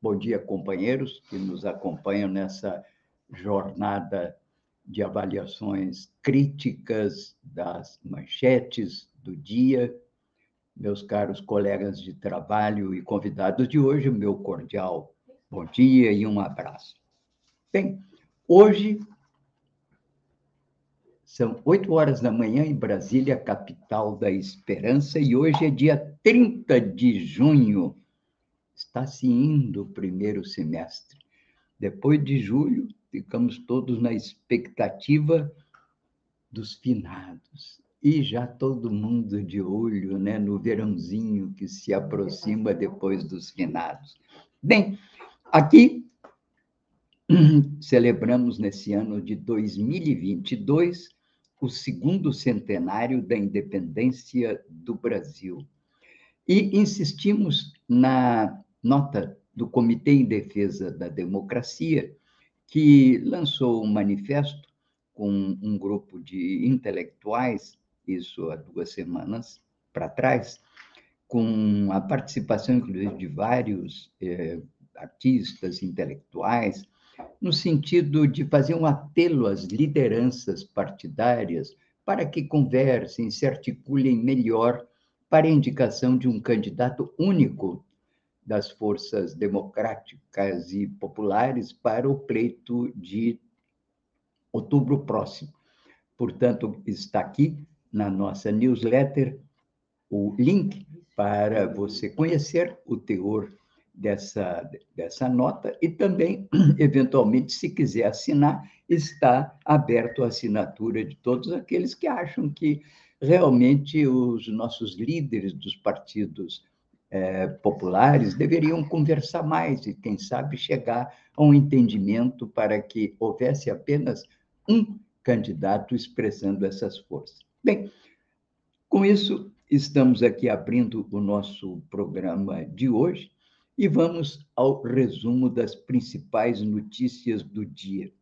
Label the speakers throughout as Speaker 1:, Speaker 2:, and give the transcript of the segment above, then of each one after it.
Speaker 1: Bom dia, companheiros que nos acompanham nessa jornada de avaliações críticas das manchetes do dia. Meus caros colegas de trabalho e convidados de hoje, meu cordial bom dia e um abraço. Bem, hoje são oito horas da manhã em Brasília, capital da esperança, e hoje é dia 30 de junho está se indo o primeiro semestre. Depois de julho, ficamos todos na expectativa dos finados. E já todo mundo de olho né, no verãozinho que se aproxima depois dos finados. Bem, aqui celebramos nesse ano de 2022 o segundo centenário da independência do Brasil. E insistimos na nota do Comitê em Defesa da Democracia, que lançou um manifesto com um grupo de intelectuais, isso há duas semanas para trás, com a participação, inclusive, de vários eh, artistas, intelectuais, no sentido de fazer um apelo às lideranças partidárias para que conversem, se articulem melhor para a indicação de um candidato único das forças democráticas e populares para o pleito de outubro próximo. Portanto, está aqui na nossa newsletter o link para você conhecer o teor dessa, dessa nota e também, eventualmente, se quiser assinar, está aberto a assinatura de todos aqueles que acham que realmente os nossos líderes dos partidos é, populares deveriam conversar mais e, quem sabe, chegar a um entendimento para que houvesse apenas um candidato expressando essas forças. Bem, com isso, estamos aqui abrindo o nosso programa de hoje e vamos ao resumo das principais notícias do dia,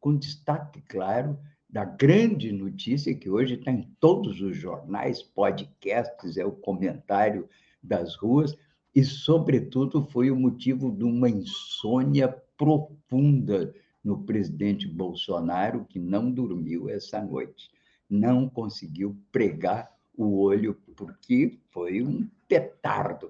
Speaker 1: com destaque, claro, da grande notícia que hoje está em todos os jornais, podcasts, é o comentário das ruas, e, sobretudo, foi o motivo de uma insônia profunda no presidente Bolsonaro, que não dormiu essa noite, não conseguiu pregar o olho, porque foi um petardo.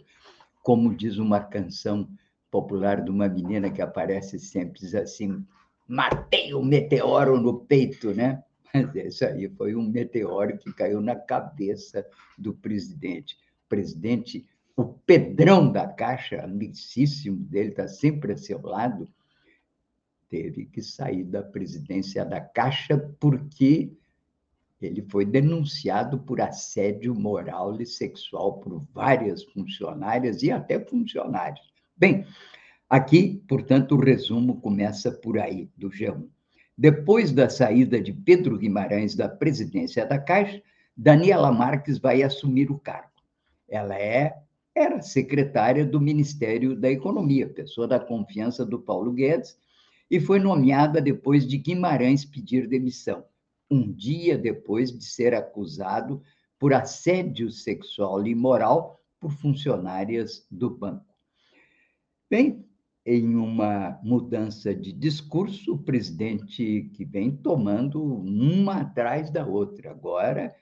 Speaker 1: Como diz uma canção popular de uma menina que aparece sempre, diz assim: matei o meteoro no peito, né? Mas isso aí foi um meteoro que caiu na cabeça do presidente presidente, o Pedrão da Caixa, amicíssimo dele, está sempre a seu lado, teve que sair da presidência da Caixa porque ele foi denunciado por assédio moral e sexual por várias funcionárias e até funcionários. Bem, aqui, portanto, o resumo começa por aí, do G1. Depois da saída de Pedro Guimarães da presidência da Caixa, Daniela Marques vai assumir o cargo. Ela é era secretária do Ministério da Economia, pessoa da confiança do Paulo Guedes, e foi nomeada depois de Guimarães pedir demissão, um dia depois de ser acusado por assédio sexual e moral por funcionárias do banco. Bem, em uma mudança de discurso, o presidente que vem tomando uma atrás da outra. Agora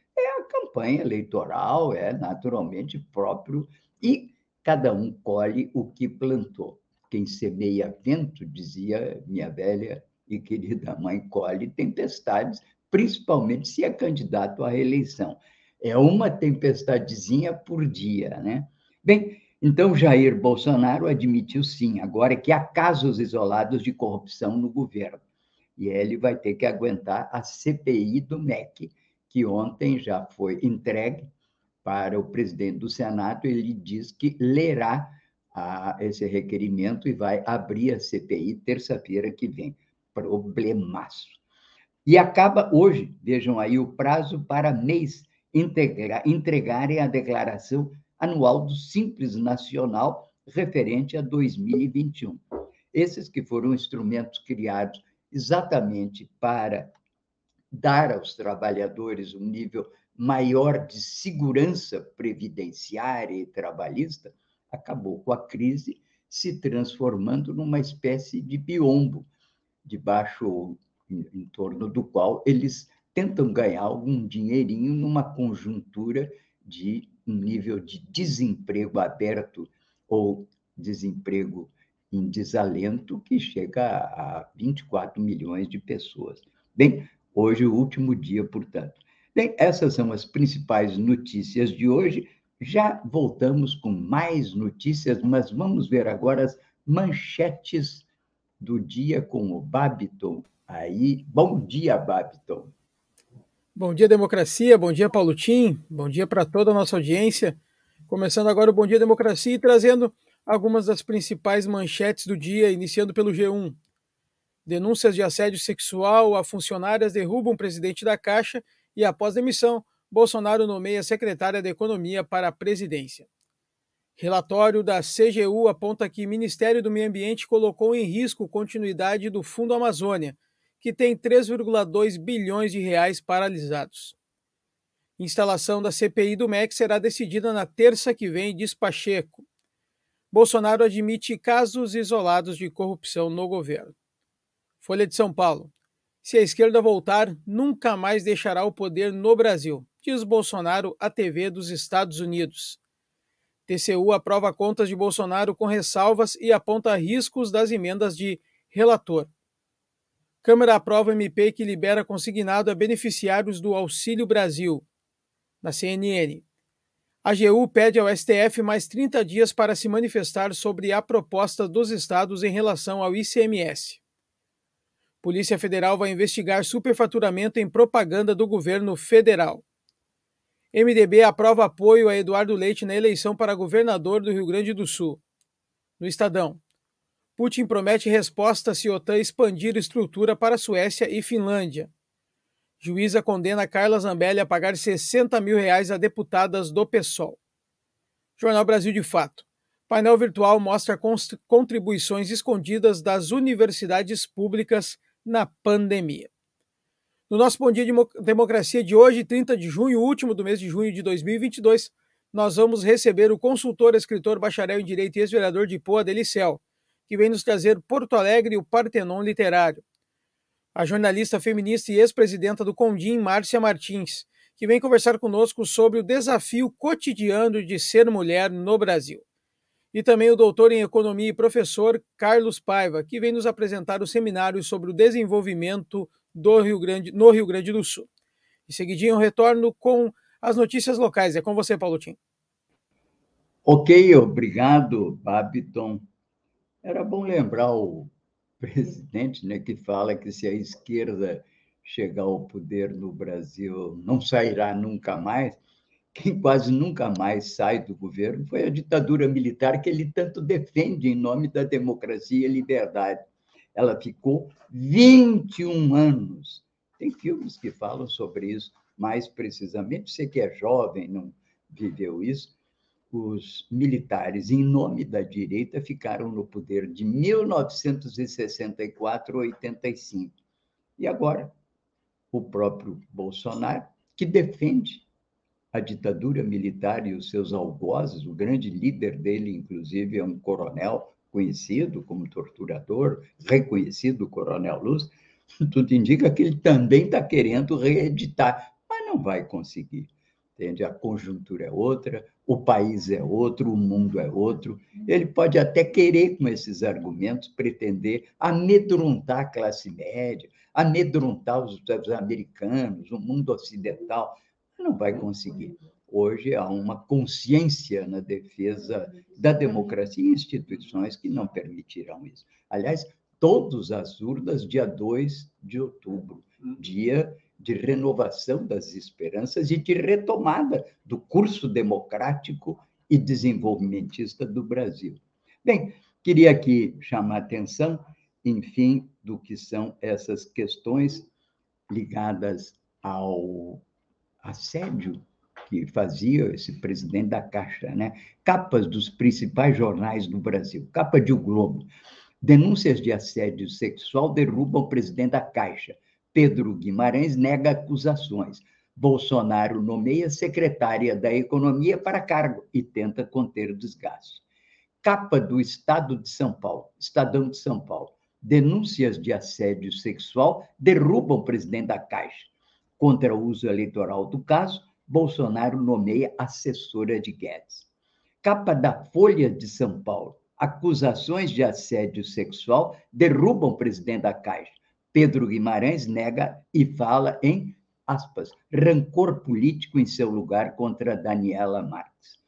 Speaker 1: campanha eleitoral, é naturalmente próprio, e cada um colhe o que plantou. Quem semeia vento, dizia minha velha e querida mãe, colhe tempestades, principalmente se é candidato à reeleição. É uma tempestadezinha por dia, né? Bem, então Jair Bolsonaro admitiu sim, agora que há casos isolados de corrupção no governo. E ele vai ter que aguentar a CPI do MEC, que ontem já foi entregue para o presidente do Senado. Ele diz que lerá a, esse requerimento e vai abrir a CPI terça-feira que vem. problemaço. E acaba hoje, vejam aí o prazo para mês integra, entregarem a declaração anual do Simples Nacional referente a 2021. Esses que foram instrumentos criados exatamente para dar aos trabalhadores um nível maior de segurança previdenciária e trabalhista, acabou com a crise, se transformando numa espécie de biombo, debaixo em, em torno do qual eles tentam ganhar algum dinheirinho numa conjuntura de um nível de desemprego aberto ou desemprego em desalento que chega a 24 milhões de pessoas. Bem, hoje, o último dia, portanto. Bem, essas são as principais notícias de hoje. Já voltamos com mais notícias, mas vamos ver agora as manchetes do dia com o Babiton. Aí, bom dia, Babiton.
Speaker 2: Bom dia, democracia. Bom dia, Paulo Tim. Bom dia para toda a nossa audiência. Começando agora o Bom Dia Democracia e trazendo algumas das principais manchetes do dia, iniciando pelo G1. Denúncias de assédio sexual a funcionárias derrubam o presidente da Caixa e, após demissão, Bolsonaro nomeia secretária da Economia para a presidência. Relatório da CGU aponta que o Ministério do Meio Ambiente colocou em risco continuidade do Fundo Amazônia, que tem 3,2 bilhões de reais paralisados. Instalação da CPI do MEC será decidida na terça que vem, diz Pacheco. Bolsonaro admite casos isolados de corrupção no governo. Folha de São Paulo. Se a esquerda voltar, nunca mais deixará o poder no Brasil, diz Bolsonaro à TV dos Estados Unidos. TCU aprova contas de Bolsonaro com ressalvas e aponta riscos das emendas de relator. Câmara aprova MP que libera consignado a beneficiários do Auxílio Brasil. Na CNN. A AGU pede ao STF mais 30 dias para se manifestar sobre a proposta dos estados em relação ao ICMS. Polícia Federal vai investigar superfaturamento em propaganda do governo federal. MDB aprova apoio a Eduardo Leite na eleição para governador do Rio Grande do Sul. No Estadão. Putin promete resposta se OTAN expandir estrutura para Suécia e Finlândia. Juíza condena Carla Zambelli a pagar 60 mil reais a deputadas do PSOL. Jornal Brasil de Fato. Painel virtual mostra contribuições escondidas das universidades públicas na pandemia. No nosso Bom Dia de Democracia de hoje, 30 de junho, último do mês de junho de 2022, nós vamos receber o consultor, escritor, bacharel em Direito e ex-vereador de Poa, Delicel, que vem nos trazer Porto Alegre e o Partenon Literário. A jornalista feminista e ex-presidenta do Condim, Márcia Martins, que vem conversar conosco sobre o desafio cotidiano de ser mulher no Brasil. E também o doutor em economia e professor Carlos Paiva, que vem nos apresentar o seminário sobre o desenvolvimento do Rio Grande, no Rio Grande do Sul. E seguidinho eu retorno com as notícias locais. É com você, Paulo Tim.
Speaker 1: Ok, obrigado, Babiton. Era bom lembrar o presidente, né, que fala que se a esquerda chegar ao poder no Brasil não sairá nunca mais. Quem quase nunca mais sai do governo foi a ditadura militar que ele tanto defende em nome da democracia e liberdade ela ficou 21 anos. Tem filmes que falam sobre isso mais precisamente. Você que é jovem, não viveu isso. Os militares, em nome da direita, ficaram no poder de 1964 a 85. E agora, o próprio Bolsonaro, que defende a ditadura militar e os seus algozes, o grande líder dele, inclusive, é um coronel conhecido como torturador, reconhecido Coronel Luz, tudo indica que ele também está querendo reeditar, mas não vai conseguir. Entende? A conjuntura é outra, o país é outro, o mundo é outro. Ele pode até querer, com esses argumentos, pretender amedrontar a classe média, amedrontar os, os americanos, o mundo ocidental, não vai conseguir hoje há uma consciência na defesa da democracia e instituições que não permitirão isso. Aliás, todos as urnas, dia 2 de outubro, dia de renovação das esperanças e de retomada do curso democrático e desenvolvimentista do Brasil. Bem, queria aqui chamar a atenção enfim, do que são essas questões ligadas ao assédio que fazia esse presidente da Caixa, né? Capas dos principais jornais do Brasil, capa de O Globo. Denúncias de assédio sexual derrubam o presidente da Caixa. Pedro Guimarães nega acusações. Bolsonaro nomeia secretária da Economia para cargo e tenta conter o desgaste. Capa do Estado de São Paulo, Estadão de São Paulo. Denúncias de assédio sexual derrubam o presidente da Caixa. Contra o uso eleitoral do caso, Bolsonaro nomeia assessora de Guedes. Capa da Folha de São Paulo. Acusações de assédio sexual derrubam o presidente da Caixa. Pedro Guimarães nega e fala em, aspas, rancor político em seu lugar contra Daniela Marques.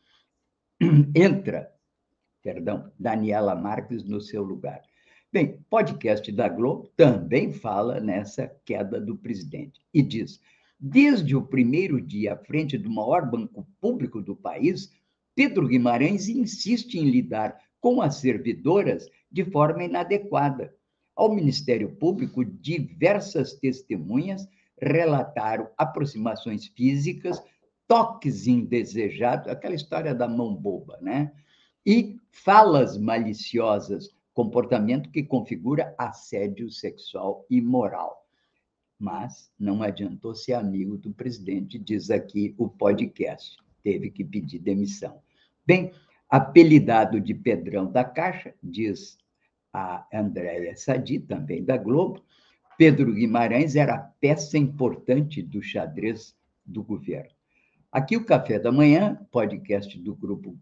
Speaker 1: Entra, perdão, Daniela Marques no seu lugar. Bem, podcast da Globo também fala nessa queda do presidente e diz: desde o primeiro dia à frente do maior banco público do país, Pedro Guimarães insiste em lidar com as servidoras de forma inadequada. Ao Ministério Público, diversas testemunhas relataram aproximações físicas, toques indesejados, aquela história da mão boba, né? E falas maliciosas comportamento que configura assédio sexual e moral. Mas não adiantou ser amigo do presidente, diz aqui o podcast. Teve que pedir demissão. Bem, apelidado de Pedrão da Caixa, diz a Andréia Sadi, também da Globo, Pedro Guimarães era peça importante do xadrez do governo. Aqui o Café da Manhã, podcast do grupo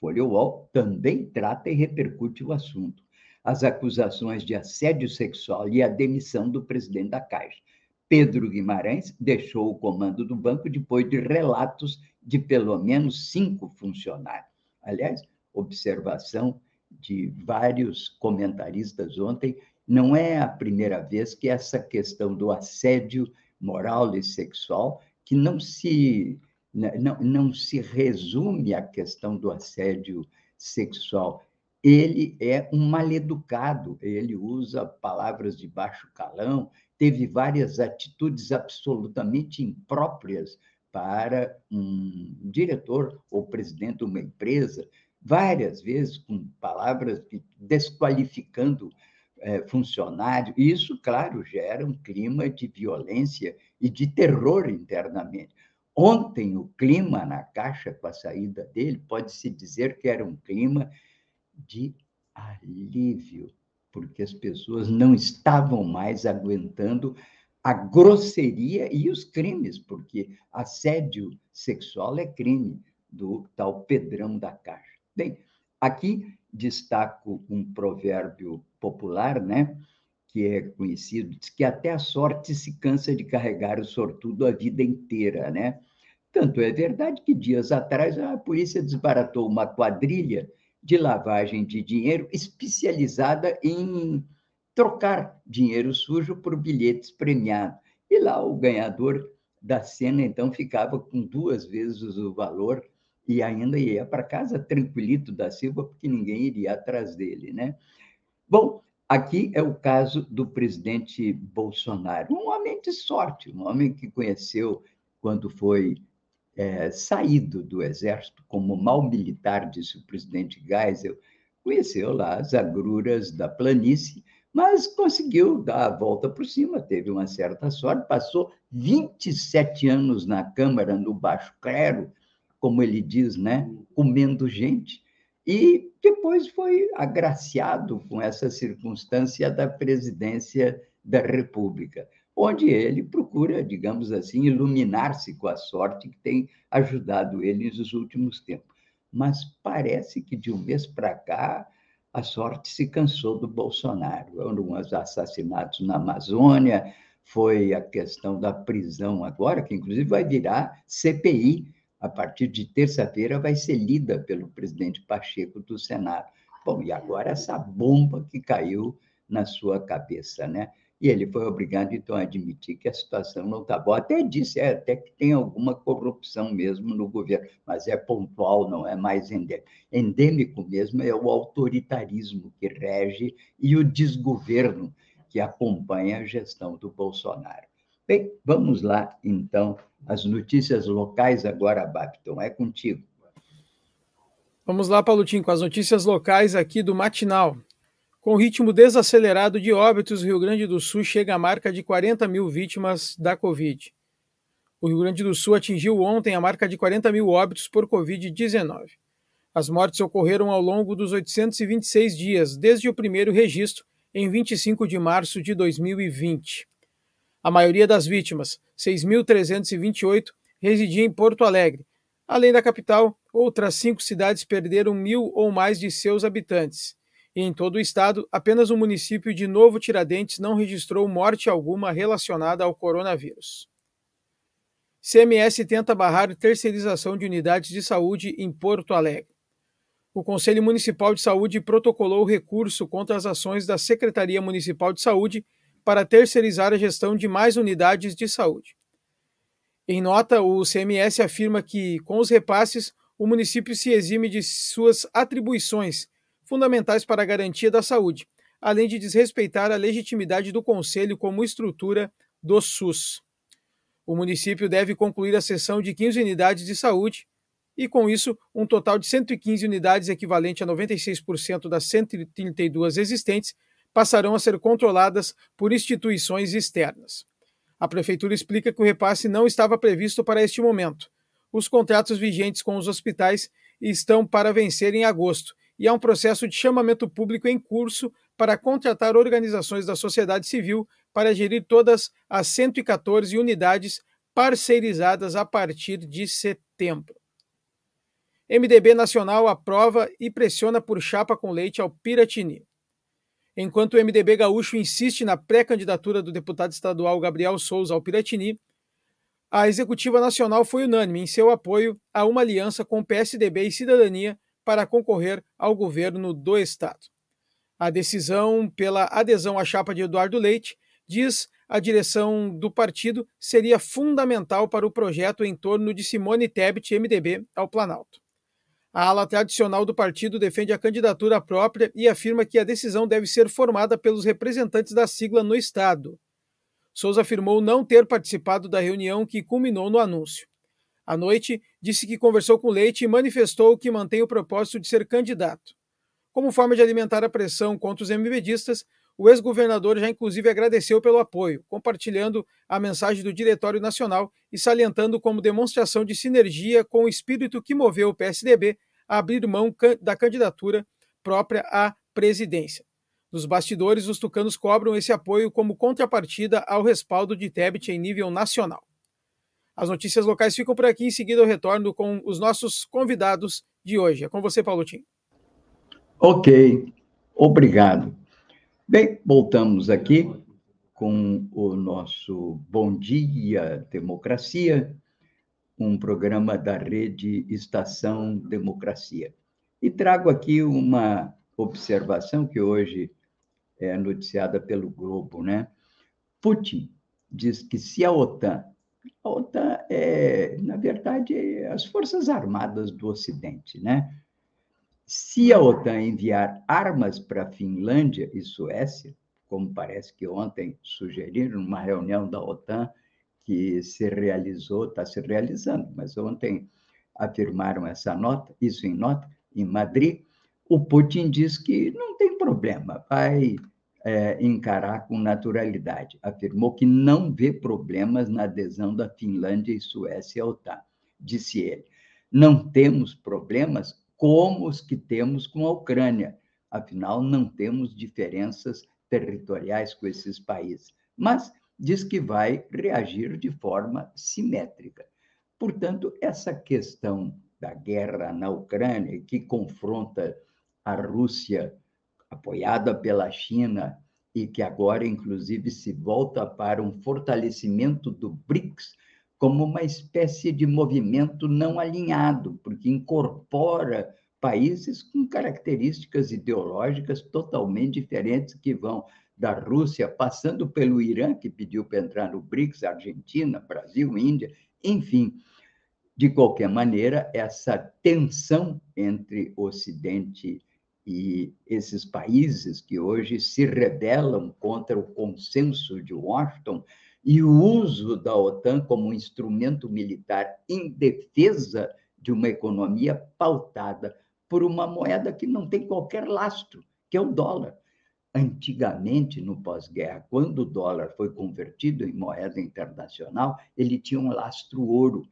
Speaker 1: Folha UOL, também trata e repercute o assunto as acusações de assédio sexual e a demissão do presidente da Caixa. Pedro Guimarães deixou o comando do banco depois de relatos de pelo menos cinco funcionários. Aliás, observação de vários comentaristas ontem, não é a primeira vez que essa questão do assédio moral e sexual, que não se, não, não se resume à questão do assédio sexual, ele é um maleducado, ele usa palavras de baixo calão, teve várias atitudes absolutamente impróprias para um diretor ou presidente de uma empresa, várias vezes com palavras desqualificando é, funcionário. Isso, claro, gera um clima de violência e de terror internamente. Ontem, o clima na Caixa, com a saída dele, pode-se dizer que era um clima de alívio, porque as pessoas não estavam mais aguentando a grosseria e os crimes, porque assédio sexual é crime do tal Pedrão da Caixa. Bem, aqui destaco um provérbio popular, né, que é conhecido, diz que até a sorte se cansa de carregar o sortudo a vida inteira, né? Tanto é verdade que dias atrás a polícia desbaratou uma quadrilha de lavagem de dinheiro especializada em trocar dinheiro sujo por bilhetes premiados. E lá o ganhador da cena, então, ficava com duas vezes o valor e ainda ia para casa tranquilito da Silva, porque ninguém iria atrás dele, né? Bom, aqui é o caso do presidente Bolsonaro, um homem de sorte, um homem que conheceu quando foi é, saído do exército como mal militar, disse o presidente Geisel, conheceu lá as agruras da planície, mas conseguiu dar a volta por cima, teve uma certa sorte, passou 27 anos na Câmara, no Baixo Clero, como ele diz, né, comendo gente, e depois foi agraciado com essa circunstância da presidência da República onde ele procura, digamos assim, iluminar-se com a sorte que tem ajudado ele nos últimos tempos. Mas parece que de um mês para cá a sorte se cansou do Bolsonaro. Foram os assassinatos na Amazônia, foi a questão da prisão agora, que inclusive vai virar CPI. A partir de terça-feira vai ser lida pelo presidente Pacheco do Senado. Bom, e agora essa bomba que caiu na sua cabeça, né? E ele foi obrigado, então, a admitir que a situação não está boa. Até disse é, até que tem alguma corrupção mesmo no governo, mas é pontual, não é mais endêmico. Endêmico mesmo é o autoritarismo que rege e o desgoverno que acompanha a gestão do Bolsonaro. Bem, vamos lá, então, as notícias locais agora, Babton, é contigo.
Speaker 2: Vamos lá, Paulutinho, com as notícias locais aqui do Matinal. Com ritmo desacelerado de óbitos, o Rio Grande do Sul chega à marca de 40 mil vítimas da Covid. O Rio Grande do Sul atingiu ontem a marca de 40 mil óbitos por Covid-19. As mortes ocorreram ao longo dos 826 dias, desde o primeiro registro, em 25 de março de 2020. A maioria das vítimas, 6.328, residia em Porto Alegre. Além da capital, outras cinco cidades perderam mil ou mais de seus habitantes. E em todo o estado, apenas o município de Novo Tiradentes não registrou morte alguma relacionada ao coronavírus. CMS tenta barrar terceirização de unidades de saúde em Porto Alegre. O Conselho Municipal de Saúde protocolou recurso contra as ações da Secretaria Municipal de Saúde para terceirizar a gestão de mais unidades de saúde. Em nota, o CMS afirma que, com os repasses, o município se exime de suas atribuições fundamentais para a garantia da saúde, além de desrespeitar a legitimidade do Conselho como estrutura do SUS. O município deve concluir a cessão de 15 unidades de saúde e, com isso, um total de 115 unidades, equivalente a 96% das 132 existentes, passarão a ser controladas por instituições externas. A Prefeitura explica que o repasse não estava previsto para este momento. Os contratos vigentes com os hospitais estão para vencer em agosto e há um processo de chamamento público em curso para contratar organizações da sociedade civil para gerir todas as 114 unidades parceirizadas a partir de setembro. MDB Nacional aprova e pressiona por chapa com leite ao Piratini. Enquanto o MDB gaúcho insiste na pré-candidatura do deputado estadual Gabriel Souza ao Piratini, a executiva nacional foi unânime em seu apoio a uma aliança com PSDB e Cidadania para concorrer ao governo do Estado. A decisão pela adesão à chapa de Eduardo Leite, diz a direção do partido, seria fundamental para o projeto em torno de Simone Tebet, MDB, ao Planalto. A ala tradicional do partido defende a candidatura própria e afirma que a decisão deve ser formada pelos representantes da sigla no Estado. Souza afirmou não ter participado da reunião que culminou no anúncio. À noite, disse que conversou com Leite e manifestou que mantém o propósito de ser candidato. Como forma de alimentar a pressão contra os MBDistas, o ex-governador já inclusive agradeceu pelo apoio, compartilhando a mensagem do Diretório Nacional e salientando como demonstração de sinergia com o espírito que moveu o PSDB a abrir mão da candidatura própria à presidência. Nos bastidores, os tucanos cobram esse apoio como contrapartida ao respaldo de Tebet em nível nacional. As notícias locais ficam por aqui. Em seguida, eu retorno com os nossos convidados de hoje. É com você, Paulo Tim.
Speaker 1: Ok, obrigado. Bem, voltamos aqui com o nosso Bom Dia Democracia, um programa da rede Estação Democracia. E trago aqui uma observação que hoje é noticiada pelo Globo, né? Putin diz que se a OTAN a OTAN é, na verdade, as Forças Armadas do Ocidente, né? Se a OTAN enviar armas para a Finlândia e Suécia, como parece que ontem sugeriram numa reunião da OTAN que se realizou, está se realizando, mas ontem afirmaram essa nota, isso em nota, em Madrid, o Putin diz que não tem problema, vai é, encarar com naturalidade. Afirmou que não vê problemas na adesão da Finlândia e Suécia ao OTAN. Disse ele: não temos problemas como os que temos com a Ucrânia. Afinal, não temos diferenças territoriais com esses países. Mas diz que vai reagir de forma simétrica. Portanto, essa questão da guerra na Ucrânia, que confronta a Rússia apoiada pela China e que agora, inclusive, se volta para um fortalecimento do BRICS como uma espécie de movimento não alinhado, porque incorpora países com características ideológicas totalmente diferentes que vão da Rússia, passando pelo Irã, que pediu para entrar no BRICS, Argentina, Brasil, Índia, enfim. De qualquer maneira, essa tensão entre Ocidente e esses países que hoje se rebelam contra o consenso de Washington e o uso da OTAN como um instrumento militar em defesa de uma economia pautada por uma moeda que não tem qualquer lastro, que é o dólar. Antigamente, no pós-guerra, quando o dólar foi convertido em moeda internacional, ele tinha um lastro ouro.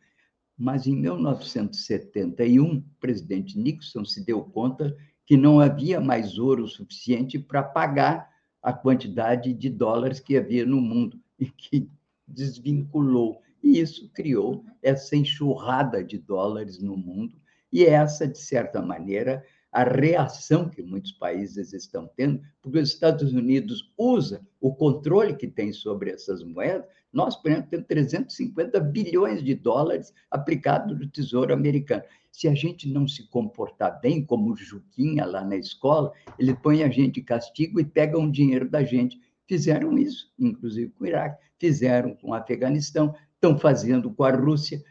Speaker 1: Mas em 1971, o presidente Nixon se deu conta que não havia mais ouro suficiente para pagar a quantidade de dólares que havia no mundo e que desvinculou. E isso criou essa enxurrada de dólares no mundo. E essa, de certa maneira, a reação que muitos países estão tendo, porque os Estados Unidos usa o controle que tem sobre essas moedas. Nós, por exemplo, temos 350 bilhões de dólares aplicados no Tesouro americano. Se a gente não se comportar bem, como o Juquinha lá na escola, ele põe a gente em castigo e pega um dinheiro da gente. Fizeram isso, inclusive com o Iraque, fizeram com o Afeganistão, estão fazendo com a Rússia.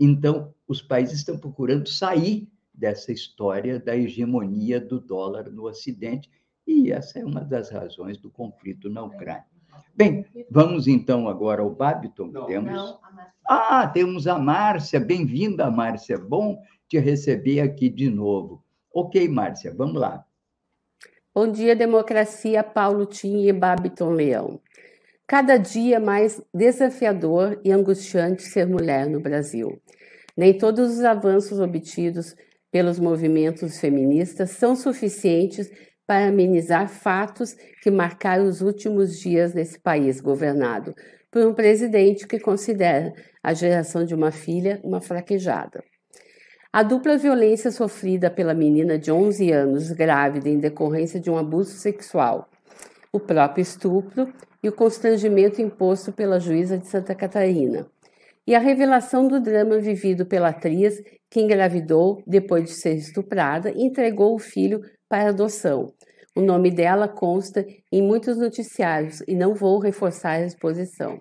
Speaker 1: Então, os países estão procurando sair dessa história da hegemonia do dólar no Ocidente, e essa é uma das razões do conflito na Ucrânia. Bem, vamos então agora ao Babiton. Não, temos... Não, ah, temos a Márcia. Bem-vinda, Márcia. Bom te receber aqui de novo. Ok, Márcia, vamos lá.
Speaker 3: Bom dia, democracia, Paulo Tim e Babiton Leão. Cada dia mais desafiador e angustiante ser mulher no Brasil. Nem todos os avanços obtidos pelos movimentos feministas são suficientes para amenizar fatos que marcaram os últimos dias nesse país governado por um presidente que considera a geração de uma filha uma fraquejada. A dupla violência sofrida pela menina de 11 anos, grávida em decorrência de um abuso sexual, o próprio estupro e o constrangimento imposto pela juíza de Santa Catarina, e a revelação do drama vivido pela atriz que engravidou depois de ser estuprada e entregou o filho para adoção. O nome dela consta em muitos noticiários e não vou reforçar a exposição.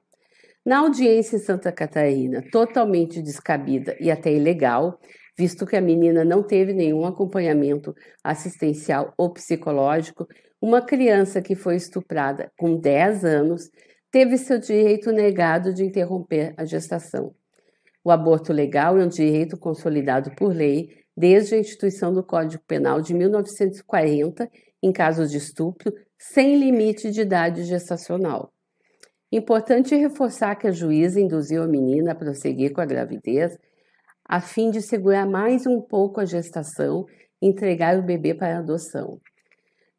Speaker 3: Na audiência em Santa Catarina, totalmente descabida e até ilegal, visto que a menina não teve nenhum acompanhamento assistencial ou psicológico, uma criança que foi estuprada com 10 anos teve seu direito negado de interromper a gestação. O aborto legal é um direito consolidado por lei desde a instituição do Código Penal de 1940, em casos de estupro, sem limite de idade gestacional. Importante reforçar que a juíza induziu a menina a prosseguir com a gravidez a fim de segurar mais um pouco a gestação e entregar o bebê para adoção.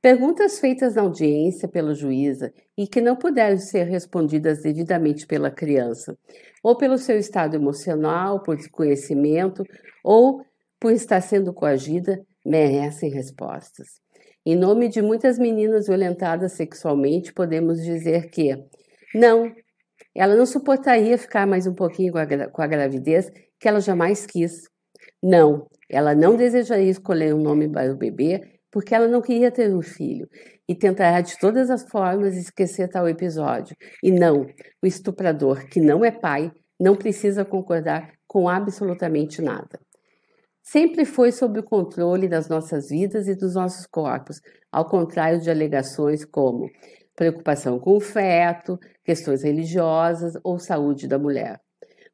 Speaker 3: Perguntas feitas na audiência pela juíza e que não puderam ser respondidas devidamente pela criança, ou pelo seu estado emocional, por desconhecimento, ou por estar sendo coagida, merecem respostas. Em nome de muitas meninas violentadas sexualmente, podemos dizer que não, ela não suportaria ficar mais um pouquinho com a, com a gravidez que ela jamais quis. Não, ela não desejaria escolher um nome para o bebê porque ela não queria ter um filho e tentará de todas as formas esquecer tal episódio. E não, o estuprador, que não é pai, não precisa concordar com absolutamente nada. Sempre foi sob o controle das nossas vidas e dos nossos corpos, ao contrário de alegações como preocupação com o feto, questões religiosas ou saúde da mulher.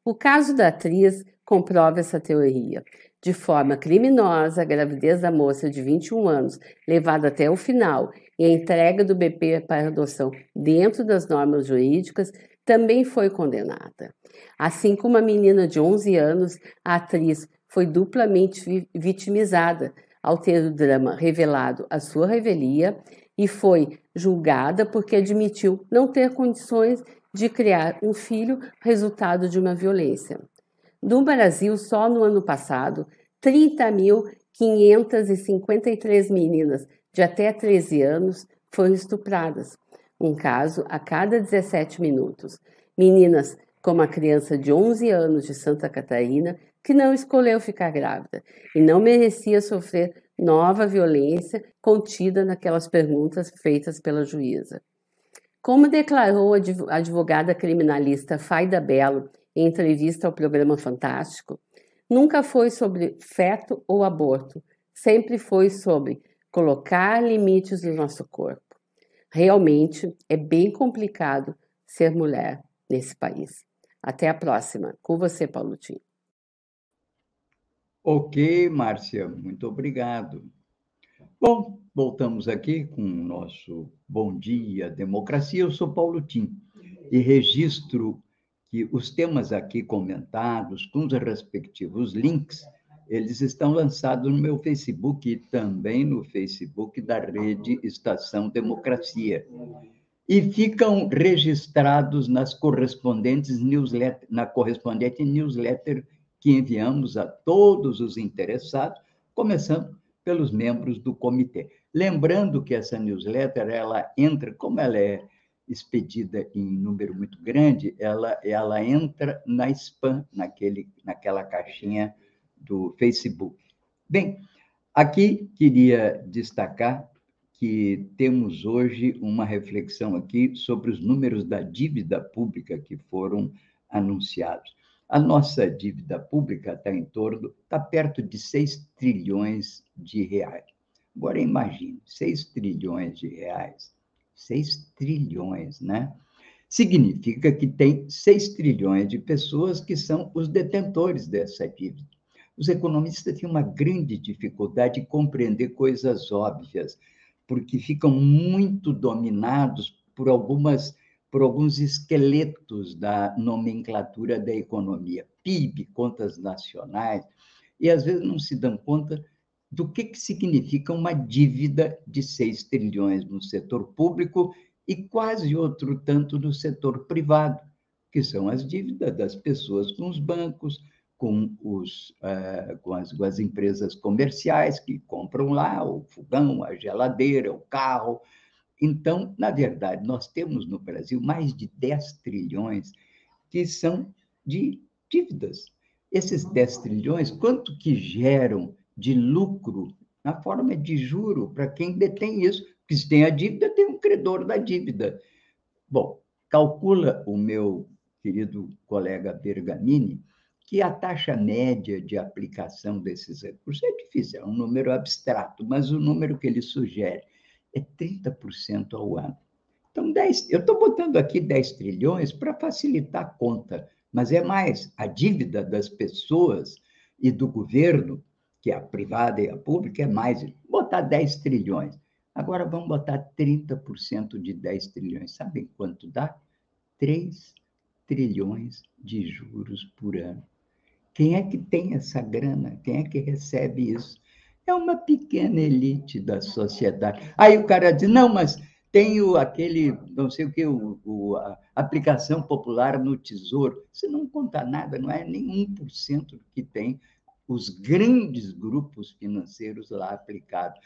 Speaker 3: O caso da atriz comprova essa teoria. De forma criminosa, a gravidez da moça de 21 anos, levada até o final, e a entrega do bebê para adoção dentro das normas jurídicas, também foi condenada. Assim como a menina de 11 anos, a atriz foi duplamente vitimizada ao ter o drama revelado a sua revelia e foi julgada porque admitiu não ter condições de criar um filho resultado de uma violência. No Brasil, só no ano passado, 30.553 meninas de até 13 anos foram estupradas, um caso a cada 17 minutos. Meninas como a criança de 11 anos de Santa Catarina, que não escolheu ficar grávida e não merecia sofrer nova violência contida naquelas perguntas feitas pela juíza. Como declarou a advogada criminalista Faida Belo em entrevista ao programa Fantástico, nunca foi sobre feto ou aborto, sempre foi sobre colocar limites no nosso corpo. Realmente é bem complicado ser mulher nesse país. Até a próxima. Com você, Paulo Tim.
Speaker 1: Ok, Márcia, muito obrigado. Bom, voltamos aqui com o nosso Bom Dia Democracia. Eu sou Paulo Tim e registro que os temas aqui comentados, com os respectivos links, eles estão lançados no meu Facebook e também no Facebook da rede Estação Democracia. E ficam registrados nas correspondentes newsletter, na correspondente newsletter que enviamos a todos os interessados, começando pelos membros do comitê. Lembrando que essa newsletter, ela entra, como ela é expedida em número muito grande, ela, ela entra na spam, naquele, naquela caixinha do Facebook. Bem, aqui queria destacar que temos hoje uma reflexão aqui sobre os números da dívida pública que foram anunciados. A nossa dívida pública está em torno, está perto de 6 trilhões de reais. Agora imagine, 6 trilhões de reais. 6 trilhões, né? Significa que tem 6 trilhões de pessoas que são os detentores dessa dívida. Os economistas têm uma grande dificuldade de compreender coisas óbvias, porque ficam muito dominados por algumas por alguns esqueletos da nomenclatura da economia, PIB, contas nacionais, e às vezes não se dão conta do que, que significa uma dívida de 6 trilhões no setor público e quase outro tanto no setor privado, que são as dívidas das pessoas com os bancos, com, os, uh, com, as, com as empresas comerciais que compram lá o fogão, a geladeira, o carro, então, na verdade, nós temos no Brasil mais de 10 trilhões que são de dívidas. Esses 10 trilhões, quanto que geram de lucro na forma de juro para quem detém isso? Porque se tem a dívida, tem um credor da dívida. Bom, calcula o meu querido colega Bergamini que a taxa média de aplicação desses recursos é difícil, é um número abstrato, mas o número que ele sugere é 30% ao ano. Então, 10, eu estou botando aqui 10 trilhões para facilitar a conta, mas é mais. A dívida das pessoas e do governo, que é a privada e a pública, é mais. Botar 10 trilhões. Agora vamos botar 30% de 10 trilhões. Sabem quanto dá? 3 trilhões de juros por ano. Quem é que tem essa grana? Quem é que recebe isso? é uma pequena elite da sociedade. Aí o cara diz: não, mas tem o, aquele, não sei o que, o, o, a aplicação popular no Tesouro. Você não conta nada, não é nem 1% que tem os grandes grupos financeiros lá aplicados.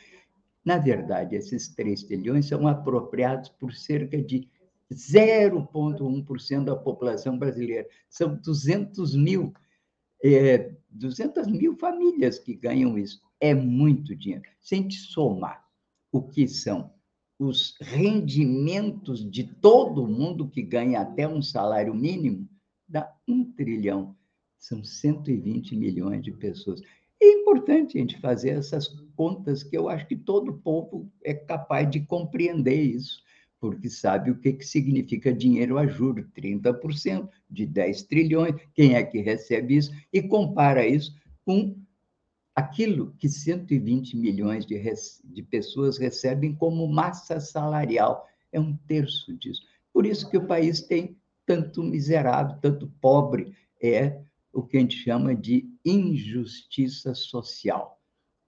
Speaker 1: Na verdade, esses 3 trilhões são apropriados por cerca de 0,1% da população brasileira. São 200 mil, é, 200 mil famílias que ganham isso é muito dinheiro. Se a gente somar o que são os rendimentos de todo mundo que ganha até um salário mínimo, dá um trilhão. São 120 milhões de pessoas. É importante a gente fazer essas contas que eu acho que todo povo é capaz de compreender isso, porque sabe o que, que significa dinheiro a juros, 30% de 10 trilhões, quem é que recebe isso, e compara isso com aquilo que 120 milhões de, de pessoas recebem como massa salarial. É um terço disso. Por isso que o país tem tanto miserável, tanto pobre. É o que a gente chama de injustiça social.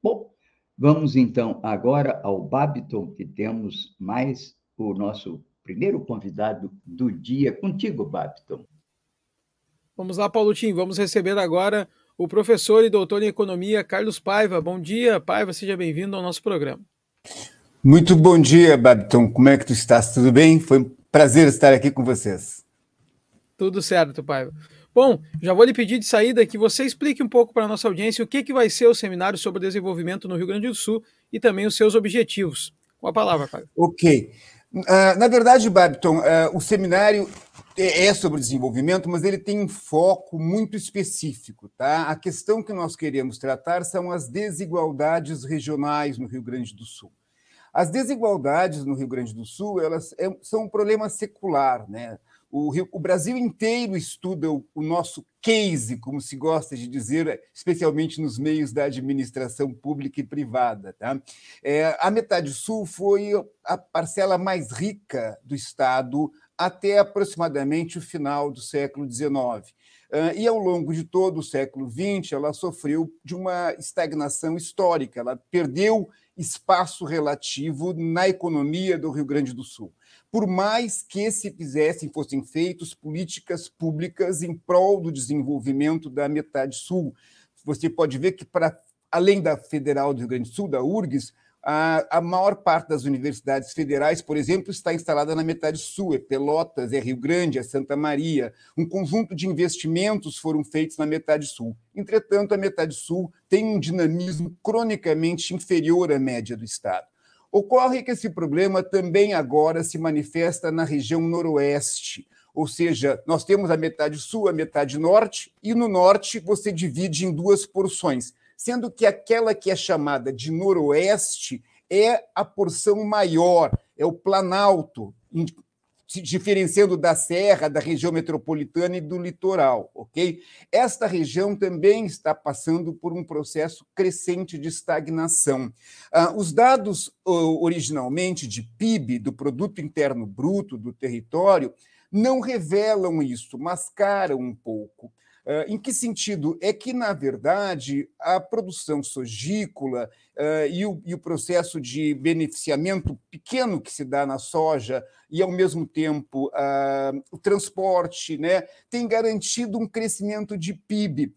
Speaker 1: Bom, vamos então agora ao Babiton, que temos mais o nosso primeiro convidado do dia. Contigo, Babiton.
Speaker 2: Vamos lá, Paulo Tim, vamos receber agora o professor e doutor em economia Carlos Paiva. Bom dia, Paiva, seja bem-vindo ao nosso programa.
Speaker 4: Muito bom dia, Babiton. Como é que tu estás? Tudo bem? Foi um prazer estar aqui com vocês.
Speaker 2: Tudo certo, Paiva. Bom, já vou lhe pedir de saída que você explique um pouco para a nossa audiência o que, que vai ser o seminário sobre desenvolvimento no Rio Grande do Sul e também os seus objetivos. Com a palavra, Fábio.
Speaker 4: Ok. Uh, na verdade, Babton, uh, o seminário é, é sobre desenvolvimento, mas ele tem um foco muito específico. Tá? A questão que nós queremos tratar são as desigualdades regionais no Rio Grande do Sul. As desigualdades no Rio Grande do Sul elas é, são um problema secular, né? O, Rio, o Brasil inteiro estuda o, o, nosso case, como se gosta de dizer, especialmente nos meios da administração pública e privada. Tá? É, a metade sul foi a parcela mais rica do Estado até aproximadamente o final do século XIX. E ao longo de todo o século XX, ela sofreu de uma estagnação histórica, ela perdeu espaço relativo na economia do Rio Grande do Sul por mais que se fizessem, fossem feitas políticas públicas em prol do desenvolvimento da metade sul. Você pode ver que, para além da Federal do Rio Grande do Sul, da URGS, a, a maior parte das universidades federais, por exemplo, está instalada na metade sul, é Pelotas, é Rio Grande, é Santa Maria. Um conjunto de investimentos foram feitos na metade sul. Entretanto, a metade sul tem um dinamismo cronicamente inferior à média do Estado. Ocorre que esse problema também agora se manifesta na região noroeste, ou seja, nós temos a metade sul, a metade norte, e no norte você divide em duas porções, sendo que aquela que é chamada de noroeste é a porção maior, é o planalto, se diferenciando da serra, da região metropolitana e do litoral, ok? Esta região também está passando por um processo crescente de estagnação. Ah, os dados originalmente de PIB, do Produto Interno Bruto do território, não revelam isso, mascaram um pouco. Uh, em que sentido? É que, na verdade, a produção sogícola uh, e, o, e, o, processo de beneficiamento pequeno que se dá na soja e, ao mesmo tempo, uh, o transporte, né, tem garantido um crescimento de PIB.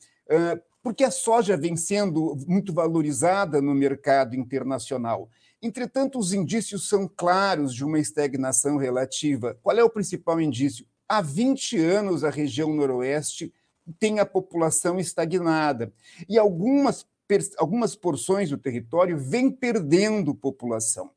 Speaker 4: porque a soja vem sendo muito valorizada no mercado internacional. Entretanto, os indícios são claros de uma estagnação relativa. Qual é o principal indício? Há 20 anos, a região noroeste tem a população estagnada. E algumas, algumas porções do território vêm perdendo população.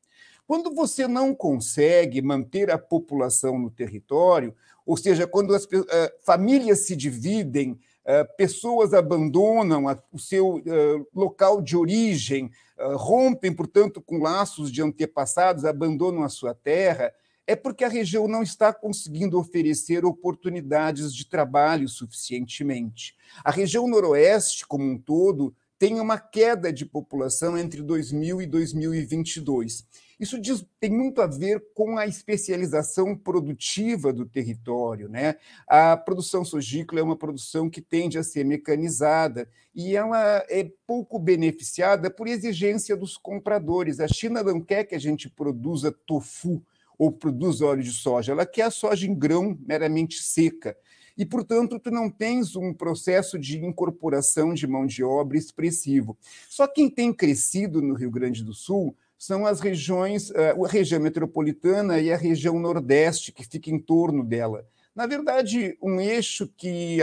Speaker 4: Quando você não consegue manter a população no território, ou seja, quando as uh, famílias se dividem, uh, pessoas abandonam a, o seu uh, local de origem, rompem, portanto, com laços de antepassados, abandonam a sua terra, é porque a região não está conseguindo oferecer oportunidades de trabalho suficientemente. A região noroeste, como um todo, tem uma queda de população entre 2000 e 2022. Isso diz, tem muito a ver com a especialização produtiva do território. Né? A produção sogícola é uma produção que tende a ser mecanizada e ela é pouco beneficiada por exigência dos compradores. A China não quer que a gente produza tofu, ou produz óleo de soja, ela quer a soja em grão meramente seca. E, portanto, tu não tens um processo de incorporação de mão de obra expressivo. Só quem tem crescido no Rio Grande do Sul são as regiões, eh, a região metropolitana e a região nordeste, que fica em torno dela. Na verdade, um eixo que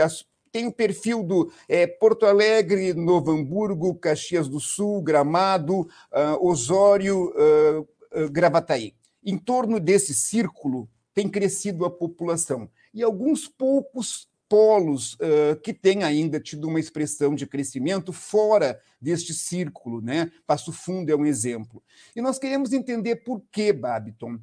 Speaker 4: tem o perfil do é, Porto Alegre, Novo Hamburgo, Caxias do Sul, Gramado, uh, Osório, uh, uh, Gravataí. Em torno desse círculo tem crescido a população. E alguns poucos polos uh, que têm ainda tido uma expressão de crescimento fora deste círculo, né? Passo Fundo é um exemplo. E nós queremos entender por que, Babiton.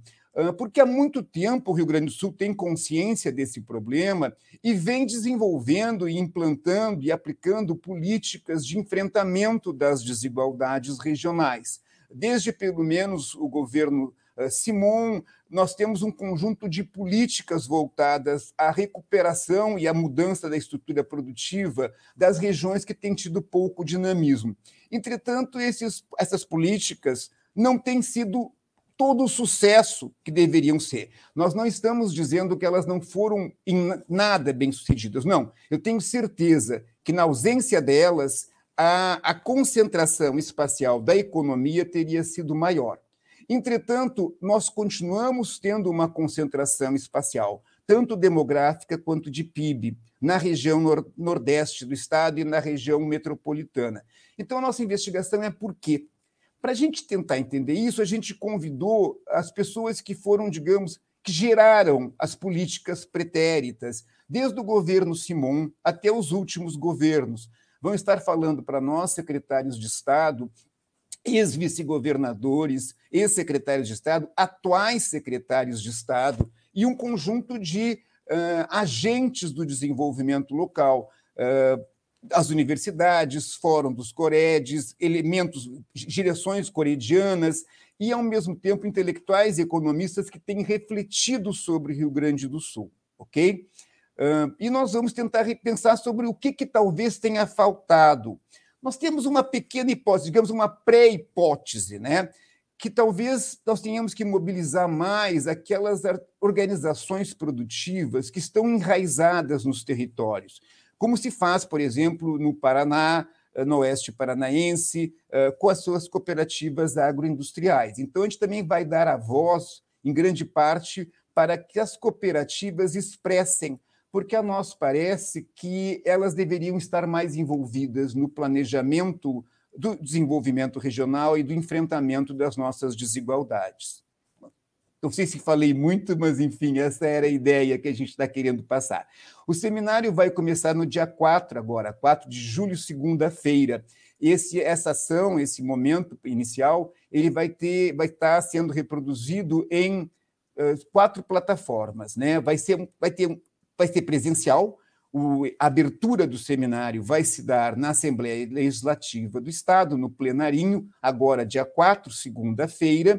Speaker 4: Porque há muito tempo o Rio Grande do Sul tem consciência desse problema e vem desenvolvendo e implantando e aplicando políticas de enfrentamento das desigualdades regionais. Desde pelo menos o governo Simon, nós temos um conjunto de políticas voltadas à recuperação e à mudança da estrutura produtiva das regiões que têm tido pouco dinamismo. Entretanto, esses, essas políticas não têm sido todo o sucesso que deveriam ser. Nós não estamos dizendo que elas não foram em nada bem-sucedidas, não. Eu tenho certeza que, na ausência delas, a, a concentração espacial da economia teria sido maior. Entretanto, nós continuamos tendo uma concentração espacial, tanto demográfica quanto de PIB, na região nor nordeste do estado e na região metropolitana. Então, a nossa investigação é por quê? Para a gente tentar entender isso, a gente convidou as pessoas que foram, digamos, que geraram as políticas pretéritas, desde o governo Simon até os últimos governos. Vão estar falando para nós, secretários de Estado, ex-vice-governadores, ex-secretários de Estado, atuais secretários de Estado e um conjunto de uh, agentes do desenvolvimento local, uh, as universidades, Fórum dos Coredes, elementos, direções coredianas e, ao mesmo tempo, intelectuais e economistas que têm refletido sobre Rio Grande do Sul, ok? Uh, e nós vamos tentar repensar sobre o que, que talvez tenha faltado. Nós temos uma pequena hipótese, digamos, uma pré-hipótese, né? que talvez nós tenhamos que mobilizar mais aquelas organizações produtivas que estão enraizadas nos territórios, como se faz, por exemplo, no Paraná, eh, no oeste paranaense, eh, com as suas cooperativas agroindustriais. Então, a gente também vai dar a voz, em grande parte, para que as cooperativas expressem, porque a nós parece que elas deveriam estar mais envolvidas no planejamento do desenvolvimento regional e do enfrentamento das nossas desigualdades. Não sei se falei muito, mas enfim, essa era a ideia que a gente está querendo passar. O seminário vai começar no dia 4 agora, 4 de julho, segunda-feira. Esse, essa ação, esse momento inicial, ele vai ter, vai estar sendo reproduzido em uh, quatro plataformas, né? Vai ser, vai ter, vai ser presencial, o, a abertura do seminário vai se dar na Assembleia Legislativa do Estado, no plenarinho, agora dia 4, segunda-feira,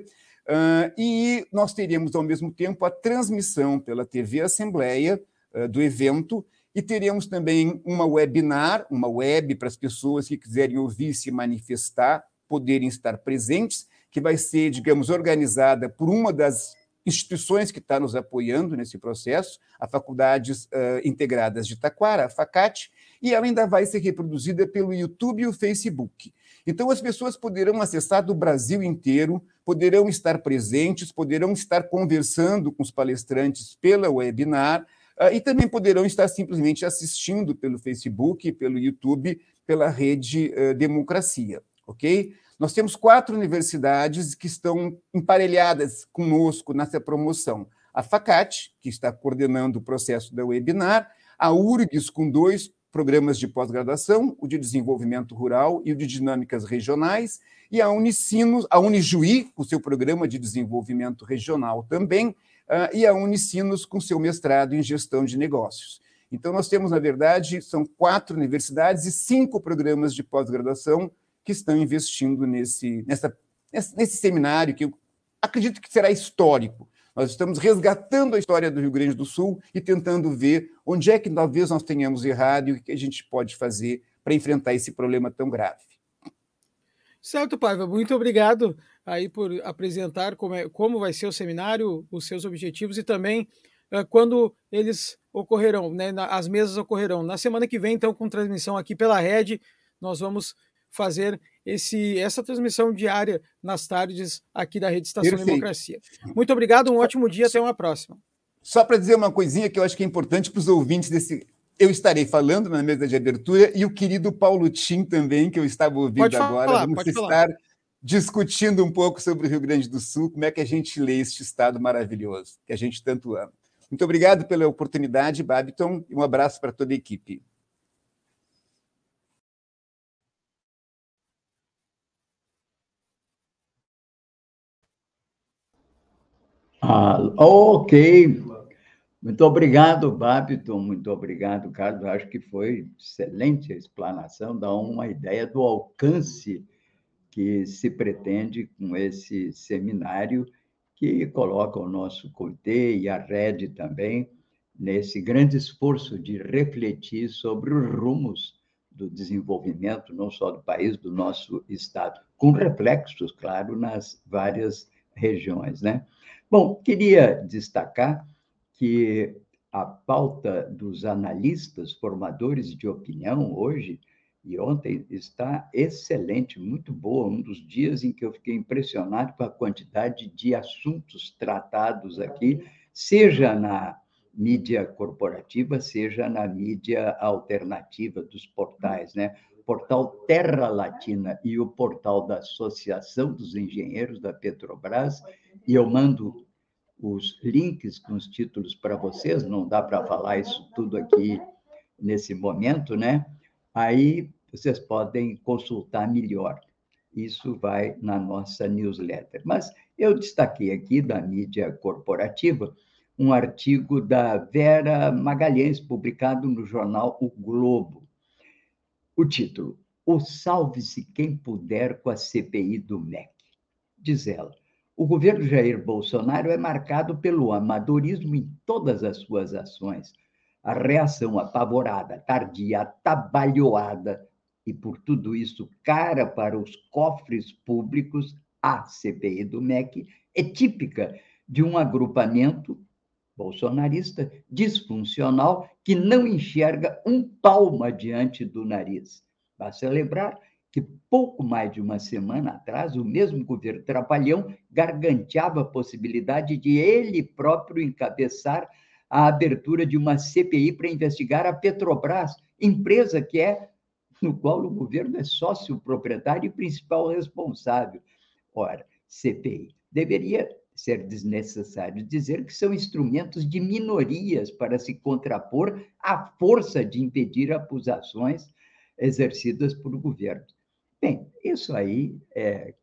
Speaker 4: uh, e nós teremos, ao mesmo tempo, a transmissão pela TV Assembleia uh, do evento, e teremos também uma webinar, uma web para as pessoas que quiserem ouvir se manifestar, poderem estar presentes, que vai ser, digamos, organizada por uma das instituições que está nos apoiando nesse processo, a Faculdades uh, Integradas de Taquara, a FACAT, e ela ainda vai ser reproduzida pelo YouTube e o Facebook. Então, as pessoas poderão acessar do Brasil inteiro, poderão estar presentes, poderão estar conversando com os palestrantes pela webinar, uh, e também poderão estar simplesmente assistindo pelo Facebook, pelo YouTube, pela rede uh, Democracia, ok? Nós temos quatro universidades que estão emparelhadas conosco nessa promoção. A FACAT, que está coordenando o processo da webinar, a URGS, com dois programas de pós-graduação, o de desenvolvimento rural e o de dinâmicas regionais, e a Unicinos, a Unijuí, com seu programa de desenvolvimento regional também, uh, e a Unicinos com seu mestrado em gestão de negócios. Então, nós temos, na verdade, são quatro universidades e cinco programas de pós-graduação que estão investindo nesse, nessa, nesse seminário, que eu acredito que será histórico. Nós estamos resgatando a história do Rio Grande do Sul e tentando ver onde é que talvez nós tenhamos errado e o que a gente pode fazer para enfrentar esse problema tão grave.
Speaker 2: Certo, Paiva, muito obrigado aí por apresentar como, é, como vai ser o seminário, os seus objetivos e também uh, quando eles ocorrerão, né, as mesas ocorrerão. Na semana que vem, então, com transmissão aqui pela rede, nós vamos fazer esse, essa transmissão diária nas tardes aqui da Rede Estação Perfeito. Democracia. Muito obrigado, um ótimo dia, até uma próxima.
Speaker 4: Só para dizer uma coisinha que eu acho que é importante para os ouvintes desse. Eu estarei falando na mesa de abertura e o querido Paulo Tim também, que eu estava ouvindo pode agora. Falar, Vamos estar falar. discutindo um pouco sobre o Rio Grande do Sul, como é que a gente lê este estado maravilhoso, que a gente tanto ama. Muito obrigado pela oportunidade, Babiton, e um abraço para toda a equipe.
Speaker 1: Ah, ok. Muito obrigado, Babiton. Muito obrigado, Carlos. Acho que foi excelente a explanação, dá uma ideia do alcance que se pretende com esse seminário, que coloca o nosso comitê e a rede também nesse grande esforço de refletir sobre os rumos do desenvolvimento, não só do país, do nosso Estado, com reflexos, claro, nas várias regiões, né? Bom, queria destacar que a pauta dos analistas, formadores de opinião, hoje e ontem, está excelente, muito boa. Um dos dias em que eu fiquei impressionado com a quantidade de assuntos tratados aqui, seja na, mídia corporativa, seja na mídia alternativa dos portais, né? Portal Terra Latina e o portal da Associação dos Engenheiros da Petrobras, e eu mando os links com os títulos para vocês, não dá para falar isso tudo aqui nesse momento, né? Aí vocês podem consultar melhor. Isso vai na nossa newsletter. Mas eu destaquei aqui da mídia corporativa um artigo da Vera Magalhães, publicado no jornal O Globo. O título: O Salve-se Quem Puder com a CPI do MEC. Diz ela o governo Jair Bolsonaro é marcado pelo amadorismo em todas as suas ações. A reação apavorada, tardia, atabalhoada e, por tudo isso, cara para os cofres públicos, a CPI do MEC, é típica de um agrupamento bolsonarista disfuncional que não enxerga um palmo adiante do nariz. Basta lembrar que pouco mais de uma semana atrás, o mesmo governo Trapalhão garganteava a possibilidade de ele próprio encabeçar a abertura de uma CPI para investigar a Petrobras, empresa que é no qual o governo é sócio proprietário e principal responsável. Ora, CPI deveria ser desnecessário dizer que são instrumentos de minorias para se contrapor à força de impedir acusações exercidas por governos. Bem, isso aí é,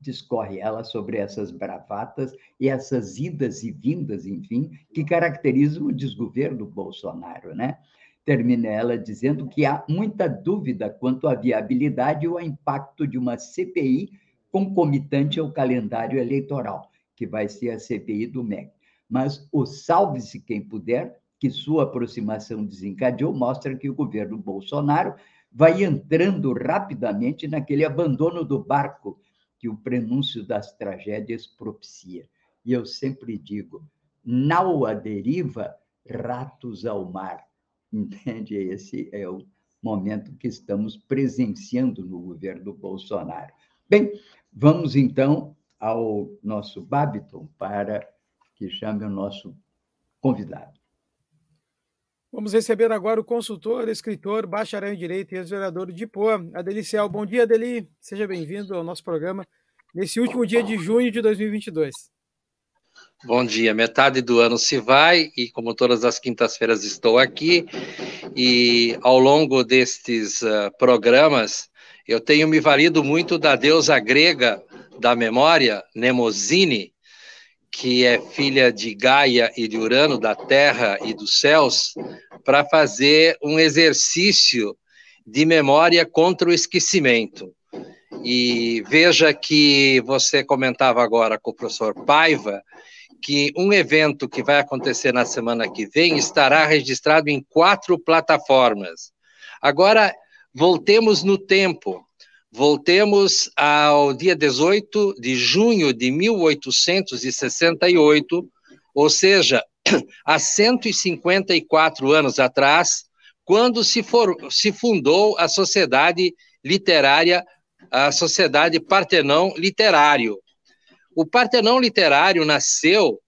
Speaker 1: discorre ela sobre essas bravatas e essas idas e vindas, enfim, que caracterizam o desgoverno Bolsonaro, né? Termina ela dizendo que há muita dúvida quanto à viabilidade ou ao impacto de uma CPI concomitante ao calendário eleitoral, que vai ser a CPI do MEC. Mas o salve-se quem puder, que sua aproximação desencadeou, mostra que o governo Bolsonaro vai entrando rapidamente naquele abandono do barco que o prenúncio das tragédias propicia. E eu sempre digo: nau à deriva, ratos ao mar. Entende? Esse é o momento que estamos presenciando no governo Bolsonaro. Bem, vamos então ao nosso Babiton para que chame o nosso convidado.
Speaker 2: Vamos receber agora o consultor, escritor, bacharel em Direito e ex-vereador de Poa, Adeliciel. Bom dia, Adeli. Seja bem-vindo ao nosso programa nesse último dia de junho de 2022.
Speaker 5: Bom dia. Metade do ano se vai e, como todas as quintas-feiras, estou aqui. E ao longo destes uh, programas, eu tenho me valido muito da deusa grega da memória, Nemosine, que é filha de Gaia e de Urano, da terra e dos céus, para fazer um exercício de memória contra o esquecimento. E veja que você comentava agora com o professor Paiva que um evento que vai acontecer na semana que vem estará registrado em quatro plataformas. Agora, voltemos no tempo. Voltemos ao dia 18 de junho de 1868, ou seja, há 154 anos atrás, quando se, for, se fundou a Sociedade Literária, a Sociedade Partenão Literário. O Partenão Literário nasceu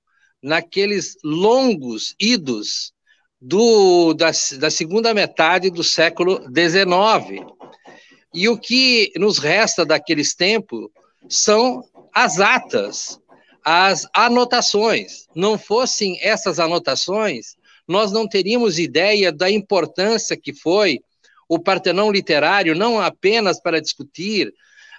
Speaker 5: naqueles longos idos do, da, da segunda metade do século XIX, e o que nos resta daqueles tempos são as atas, as anotações. Não fossem essas anotações, nós não teríamos ideia da importância que foi o Partenão literário, não apenas para discutir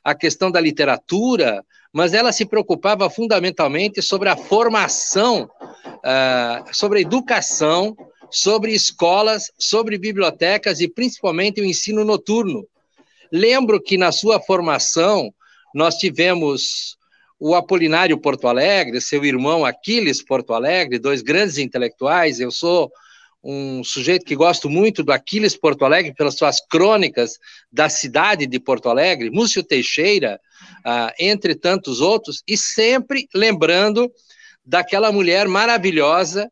Speaker 5: a questão da literatura, mas ela se preocupava fundamentalmente sobre a formação, uh, sobre a educação, sobre escolas, sobre bibliotecas e principalmente o ensino noturno. Lembro que na sua formação nós tivemos o Apolinário Porto Alegre, seu irmão Aquiles Porto Alegre, dois grandes intelectuais. Eu sou um sujeito que gosto muito do Aquiles Porto Alegre pelas suas crônicas da cidade de Porto Alegre, Múcio Teixeira, ah, entre tantos outros, e sempre lembrando daquela mulher maravilhosa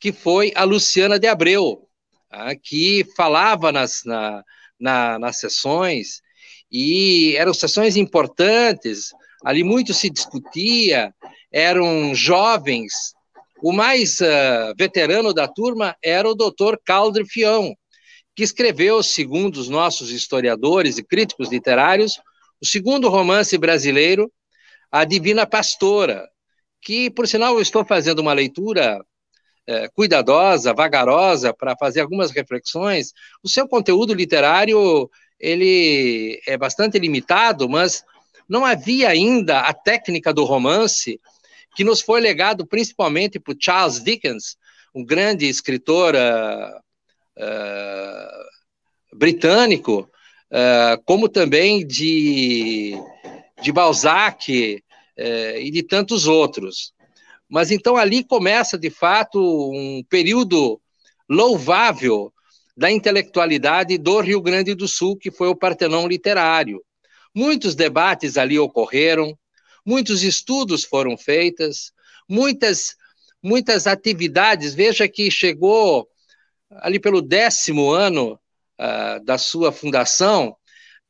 Speaker 5: que foi a Luciana de Abreu, ah, que falava nas, na, na, nas sessões, e eram sessões importantes, ali muito se discutia, eram jovens. O mais uh, veterano da turma era o doutor Caldre Fião, que escreveu, segundo os nossos historiadores e críticos literários, o segundo romance brasileiro, A Divina Pastora, que, por sinal, eu estou fazendo uma leitura é, cuidadosa, vagarosa, para fazer algumas reflexões. O seu conteúdo literário ele é bastante limitado, mas não havia ainda a técnica do romance que nos foi legado principalmente por Charles Dickens, um grande escritor uh, uh, britânico, uh, como também de, de Balzac e de tantos outros. Mas então ali começa, de fato, um período louvável da intelectualidade do Rio Grande do Sul, que foi o Partenon literário. Muitos debates ali ocorreram, muitos estudos foram feitos, muitas muitas atividades. Veja que chegou ali pelo décimo ano uh, da sua fundação,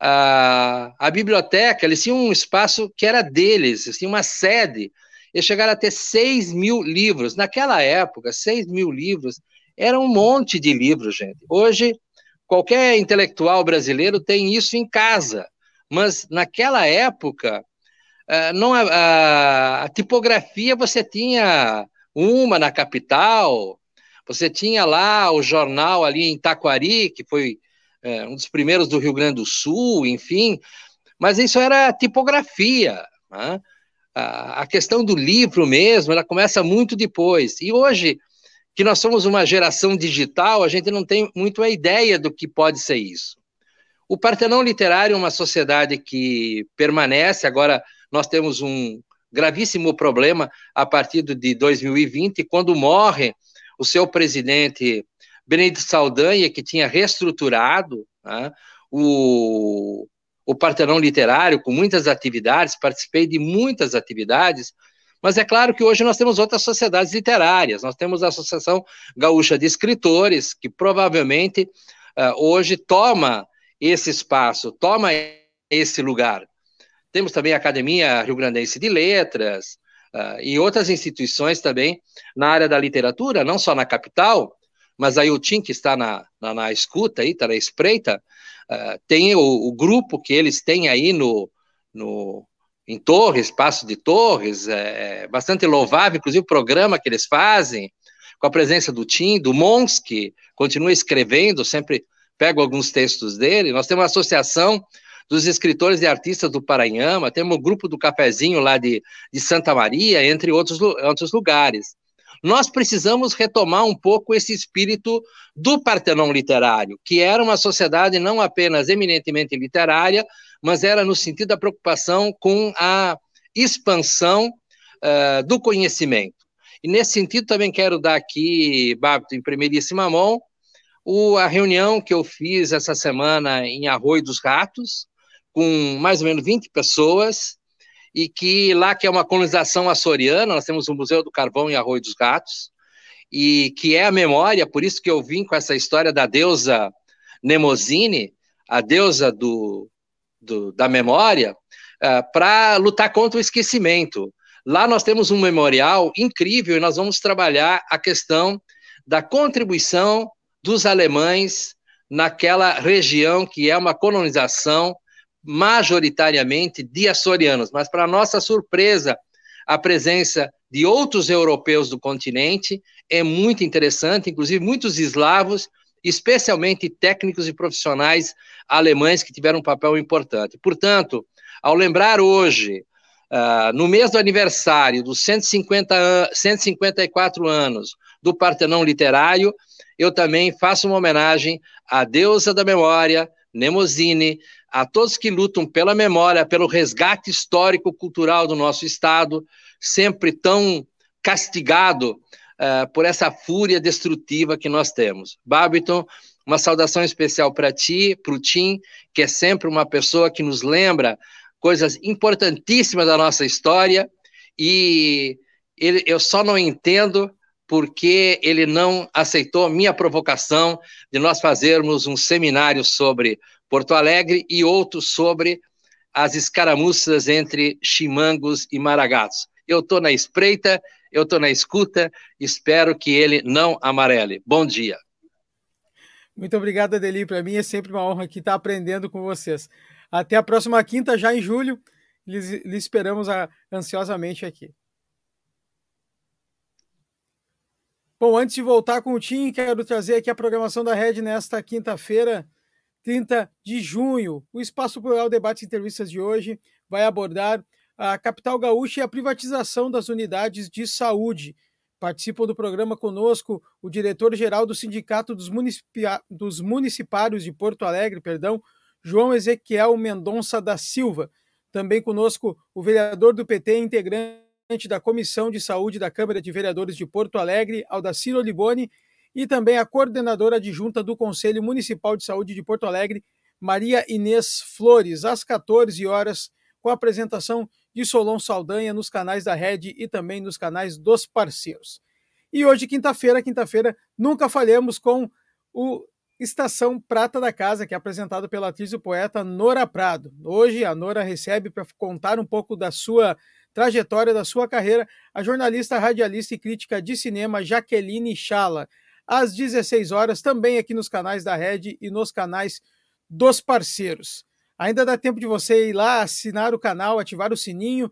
Speaker 5: uh, a biblioteca, eles tinham um espaço que era deles, eles uma sede, eles chegaram a ter 6 mil livros. Naquela época, 6 mil livros era um monte de livros, gente. Hoje, qualquer intelectual brasileiro tem isso em casa, mas naquela época, uh, não a, a, a tipografia você tinha uma na capital, você tinha lá o jornal ali em Taquari, que foi é, um dos primeiros do Rio Grande do Sul, enfim, mas isso era tipografia. Né? A, questão do livro mesmo, ela começa muito depois. E hoje, que nós somos uma geração digital, a gente não tem muito a ideia do que pode ser isso. O Partenão Literário é uma sociedade que permanece, agora nós temos um gravíssimo problema a partir de 2020, quando morre o seu presidente Benedito Saldanha, que tinha reestruturado né, o, o Partenão Literário com muitas atividades, participei de muitas atividades, mas é claro que hoje nós temos outras sociedades literárias, nós temos a Associação Gaúcha de Escritores, que provavelmente uh, hoje toma esse espaço, toma esse lugar. Temos também a Academia Rio Grandense de Letras, uh, e outras instituições também na área da literatura, não só na capital, mas aí o Tim, que está na, na, na escuta, aí, está na espreita, uh, tem o, o, grupo que eles têm aí no, no, em Torres, Passo de Torres, é, é bastante louvável, inclusive o programa que eles fazem, com a presença do Tim, do Mons, que continua escrevendo, sempre pego alguns textos dele. Nós temos uma associação dos escritores e artistas do Paranhama, temos o grupo do Cafezinho lá de, de Santa Maria, entre outros, outros lugares. Nós precisamos retomar um pouco esse espírito do Partenon literário, que era uma sociedade não apenas eminentemente literária, mas era no sentido da preocupação com a expansão uh, do conhecimento. E nesse sentido também quero dar aqui, Babito, em primeiríssima mão, o, a reunião que eu fiz essa semana em Arroio dos Ratos, com mais ou menos 20 pessoas, e que lá que é uma colonização açoriana, nós temos o Museu do Carvão em Arroio dos Gatos, e que é a memória, por isso que eu vim com essa história da deusa Nemosine, a deusa do, do da memória, uh, para lutar contra o esquecimento. Lá nós temos um memorial incrível e nós vamos trabalhar a questão da contribuição dos alemães naquela região que é uma colonização majoritariamente de açorianos, mas para nossa surpresa, a presença de outros europeus do continente é muito interessante, inclusive muitos eslavos, especialmente técnicos e profissionais alemães que tiveram um papel importante. Portanto, ao lembrar hoje, uh, no mês do aniversário dos 150 154 anos do Partenão Literário, eu também faço uma homenagem à deusa da memória, Nemosine, a todos que lutam pela memória, pelo resgate histórico-cultural do nosso Estado, sempre tão castigado uh, por essa fúria destrutiva que nós temos. Babiton, uma saudação especial para ti, para o Tim, que é sempre uma pessoa que nos lembra coisas importantíssimas da nossa história, e ele, eu só não entendo porque ele não aceitou minha provocação de nós fazermos um seminário sobre Porto Alegre, e outro sobre as escaramuças entre chimangos e maragatos. Eu estou na espreita eu estou na escuta, espero que ele não amarele. Bom dia.
Speaker 2: Muito obrigado, Adeli. Para mim é sempre uma honra aqui estar aprendendo com vocês. Até a próxima quinta, já em julho. Lhe esperamos ansiosamente aqui. Bom, antes de voltar com o Tim, quero trazer aqui a programação da Rede nesta quinta-feira, 30 de junho. O Espaço Plural Debates e Entrevistas de hoje vai abordar a capital gaúcha e a privatização das unidades de saúde. Participam do programa conosco o diretor-geral do Sindicato dos, dos Municipários de Porto Alegre, perdão, João Ezequiel Mendonça da Silva. Também conosco o vereador do PT, integrante da Comissão de Saúde da Câmara de Vereadores de Porto Alegre, Aldacir Oliboni, e também a coordenadora adjunta do Conselho Municipal de Saúde de Porto Alegre, Maria Inês Flores, às 14 horas, com a apresentação de Solon Saldanha nos canais da Rede e também nos canais dos parceiros. E hoje, quinta-feira, quinta-feira, nunca falhamos com o Estação Prata da Casa, que é apresentado pela atriz e poeta Nora Prado. Hoje, a Nora recebe para contar um pouco da sua trajetória da sua carreira, a jornalista, radialista e crítica de cinema Jaqueline Chala, às 16 horas, também aqui nos canais da Rede e nos canais dos parceiros. Ainda dá tempo de você ir lá, assinar o canal, ativar o sininho,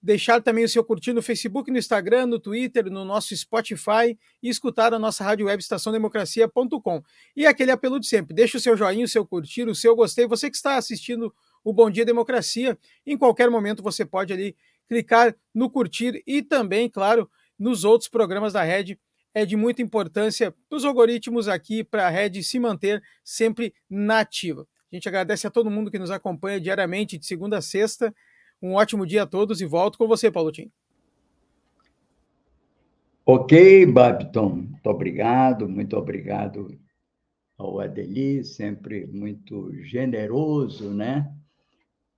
Speaker 2: deixar também o seu curtir no Facebook, no Instagram, no Twitter, no nosso Spotify e escutar a nossa rádio web estaçãodemocracia.com. E aquele apelo de sempre, deixa o seu joinha, o seu curtir, o seu gostei. Você que está assistindo o Bom Dia Democracia, em qualquer momento você pode ali clicar no curtir e também, claro, nos outros programas da Rede. É de muita importância para os algoritmos aqui, para a Rede se manter sempre nativa. A gente agradece a todo mundo que nos acompanha diariamente, de segunda a sexta. Um ótimo dia a todos e volto com você, Paulo Tim.
Speaker 1: Ok, Babton, muito obrigado, muito obrigado ao Adeli, sempre muito generoso, né?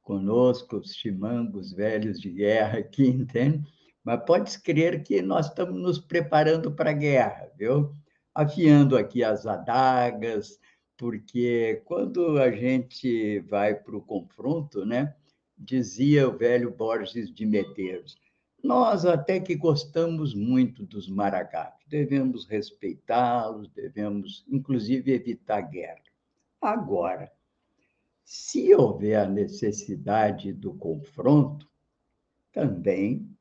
Speaker 1: conosco, os chimangos velhos de guerra aqui, entende? Mas pode crer que nós estamos nos preparando para a guerra, viu? Afiando aqui as adagas, porque quando a gente vai para o confronto, né? Dizia o velho Borges de Medeiros, nós até que gostamos muito dos maragatos, devemos respeitá-los, devemos, inclusive, evitar guerra. Agora, se houver a necessidade do confronto, também,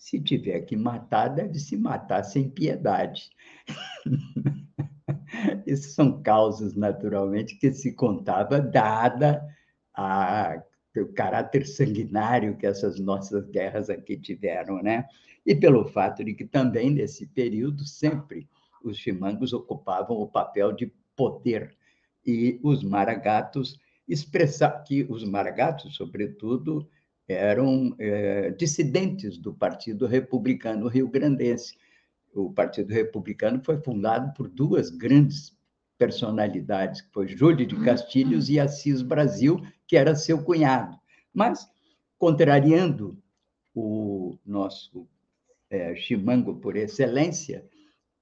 Speaker 1: se tiver que matar, deve se matar sem piedade. Isso são causas, naturalmente, que se contava, dada a, o caráter sanguinário que essas nossas guerras aqui tiveram, né? E pelo fato de que também, nesse período, sempre os chimangos ocupavam o papel de poder e os maragatos expressar que os maragatos, sobretudo, eram é, dissidentes do Partido Republicano Rio-Grandense. O Partido Republicano foi fundado por duas grandes personalidades, que foi Júlio de Castilhos e Assis Brasil, que era seu cunhado. Mas, contrariando o nosso é, chimango por excelência,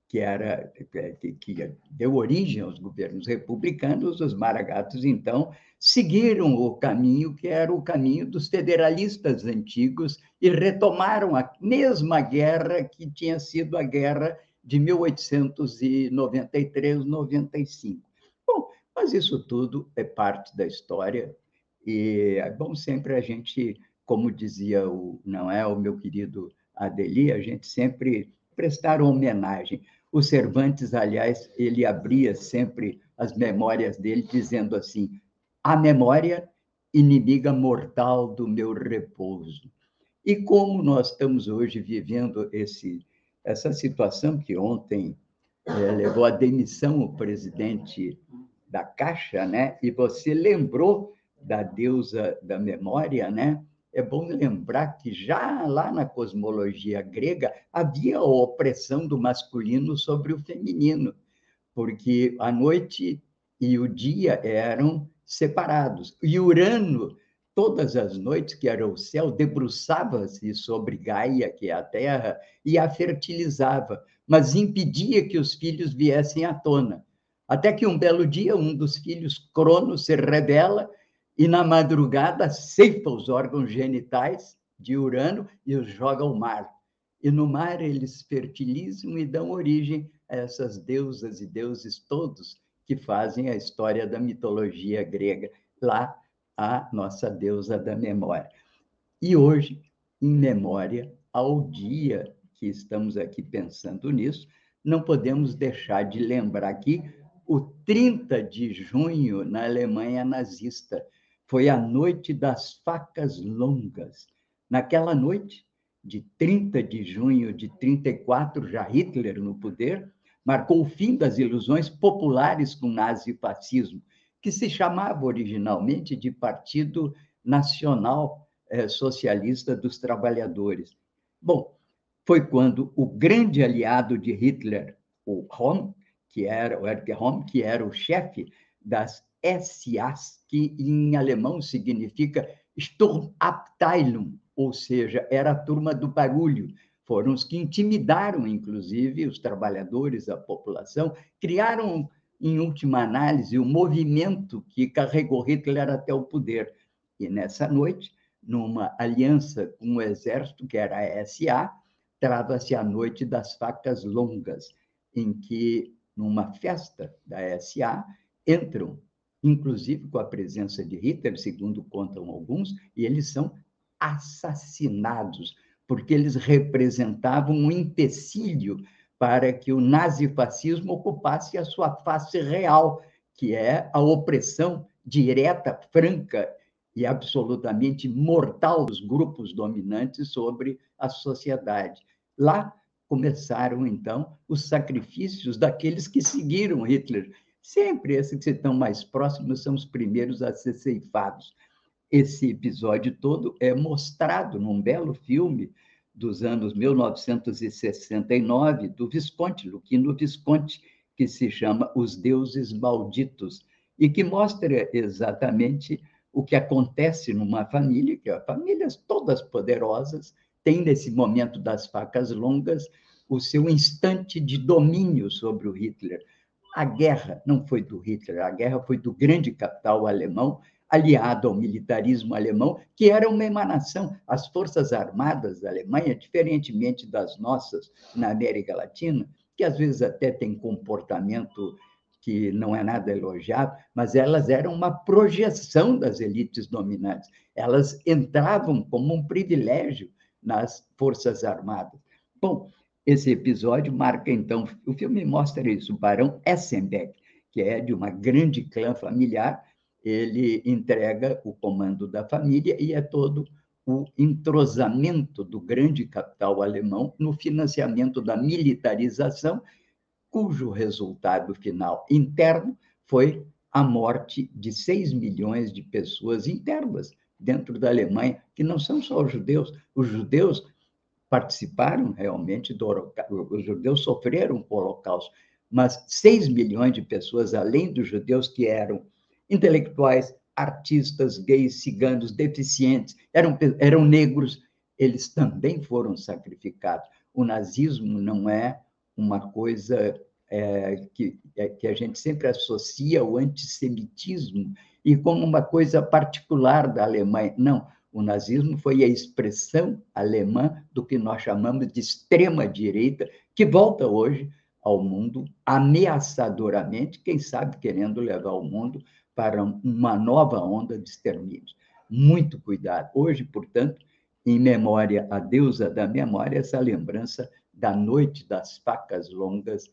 Speaker 1: que era que, que deu origem aos governos republicanos, os maragatos então seguiram o caminho que era o caminho dos federalistas antigos e retomaram a mesma guerra que tinha sido a guerra de 1893-95. Bom, mas isso tudo é parte da história e é bom sempre a gente, como dizia o não é o meu querido Adeli, a gente sempre prestar homenagem. O Cervantes, aliás, ele abria sempre as memórias dele dizendo assim: a memória, inimiga mortal do meu repouso. E como nós estamos hoje vivendo esse, essa situação que ontem é, levou à demissão o presidente da Caixa, né? E você lembrou da deusa da memória, né? É bom lembrar que já lá na cosmologia grega havia a opressão do masculino sobre o feminino, porque a noite e o dia eram separados. E Urano, todas as noites que era o céu, debruçava-se sobre Gaia, que é a Terra, e a fertilizava, mas impedia que os filhos viessem à tona. Até que um belo dia, um dos filhos, Cronos, se revela e, na madrugada, ceifa os órgãos genitais de Urano e os joga ao mar. e no mar eles fertilizam e dão origem a essas deusas e deuses todos que fazem a história da mitologia grega. Lá, a nossa deusa da memória. E hoje, em memória ao dia que estamos aqui pensando nisso, não podemos deixar de lembrar aqui o 30 de junho na Alemanha nazista. Foi a noite das facas longas. Naquela noite, de 30 de junho de 34, já Hitler no poder, marcou o fim das ilusões populares com nazifascismo, que se chamava originalmente de Partido Nacional eh, Socialista dos Trabalhadores. Bom, foi quando o grande aliado de Hitler, o Rom, que era o Erich Rom, que era o chefe das SAs, que em alemão significa Sturmabteilung, ou seja, era a turma do barulho. Foram os que intimidaram, inclusive, os trabalhadores, a população, criaram, em última análise, o movimento que carregou Hitler até o poder. E nessa noite, numa aliança com o exército, que era a SA, trava-se a Noite das Facas Longas, em que, numa festa da SA, entram, inclusive com a presença de Hitler, segundo contam alguns, e eles são assassinados, porque eles representavam um empecilho para que o nazifascismo ocupasse a sua face real, que é a opressão direta, franca e absolutamente mortal dos grupos dominantes sobre a sociedade. Lá começaram, então, os sacrifícios daqueles que seguiram Hitler. Sempre esses que estão mais próximos são os primeiros a ser ceifados esse episódio todo é mostrado num belo filme dos anos 1969 do Visconti, Luquino Visconti, que se chama Os Deuses Malditos, e que mostra exatamente o que acontece numa família, que é famílias todas poderosas, tem nesse momento das facas longas o seu instante de domínio sobre o Hitler. A guerra não foi do Hitler, a guerra foi do grande capital alemão aliado ao militarismo alemão, que era uma emanação. As forças armadas da Alemanha, diferentemente das nossas na América Latina, que às vezes até têm comportamento que não é nada elogiado, mas elas eram uma projeção das elites dominantes. Elas entravam como um privilégio nas forças armadas. Bom, esse episódio marca então, o filme mostra isso, o Barão Essenbeck, que é de uma grande clã familiar ele entrega o comando da família e é todo o entrosamento do grande capital alemão no financiamento da militarização, cujo resultado final interno foi a morte de 6 milhões de pessoas internas dentro da Alemanha, que não são só os judeus. Os judeus participaram realmente do Holocausto, os judeus sofreram o Holocausto, mas 6 milhões de pessoas, além dos judeus que eram intelectuais, artistas, gays, ciganos, deficientes, eram, eram negros, eles também foram sacrificados. O nazismo não é uma coisa é, que, é, que a gente sempre associa ao antissemitismo e como uma coisa particular da Alemanha. Não, o nazismo foi a expressão alemã do que nós chamamos de extrema-direita, que volta hoje ao mundo ameaçadoramente, quem sabe querendo levar o mundo para uma nova onda de extermínios. Muito cuidado. Hoje, portanto, em memória a deusa da memória, essa lembrança da Noite das Facas Longas,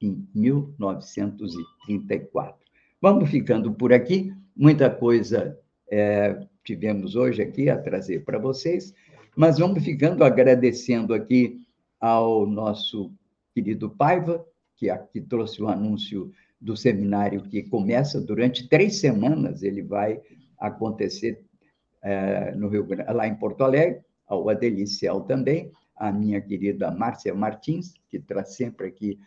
Speaker 1: em 1934. Vamos ficando por aqui. Muita coisa é, tivemos hoje aqui a trazer para vocês, mas vamos ficando agradecendo aqui ao nosso querido Paiva, que aqui trouxe o anúncio do seminário que começa. Durante três semanas, ele vai acontecer é, no Rio Grande, lá em Porto Alegre, ao Adeliciel também, a minha querida Márcia Martins, que traz sempre aqui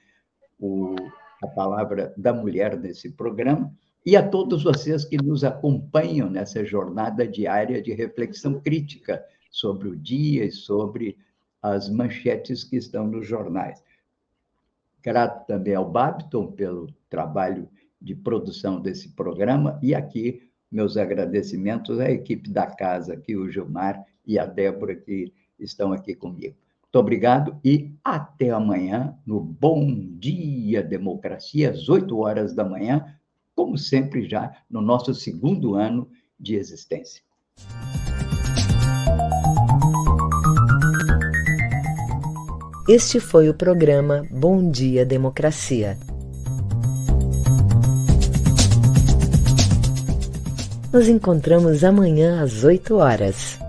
Speaker 1: o, a palavra da mulher nesse programa, e a todos vocês que nos acompanham nessa jornada diária de reflexão crítica sobre o dia e sobre as manchetes que estão nos jornais. Grato também ao Babiton pelo trabalho de produção desse programa e aqui meus agradecimentos à equipe da casa, aqui o Gilmar e a Débora que estão aqui comigo. Muito obrigado e até amanhã no Bom Dia Democracia, às 8 horas da manhã, como sempre já no nosso segundo ano de existência.
Speaker 6: Este foi o programa Bom Dia Democracia. Nos encontramos amanhã às 8 horas.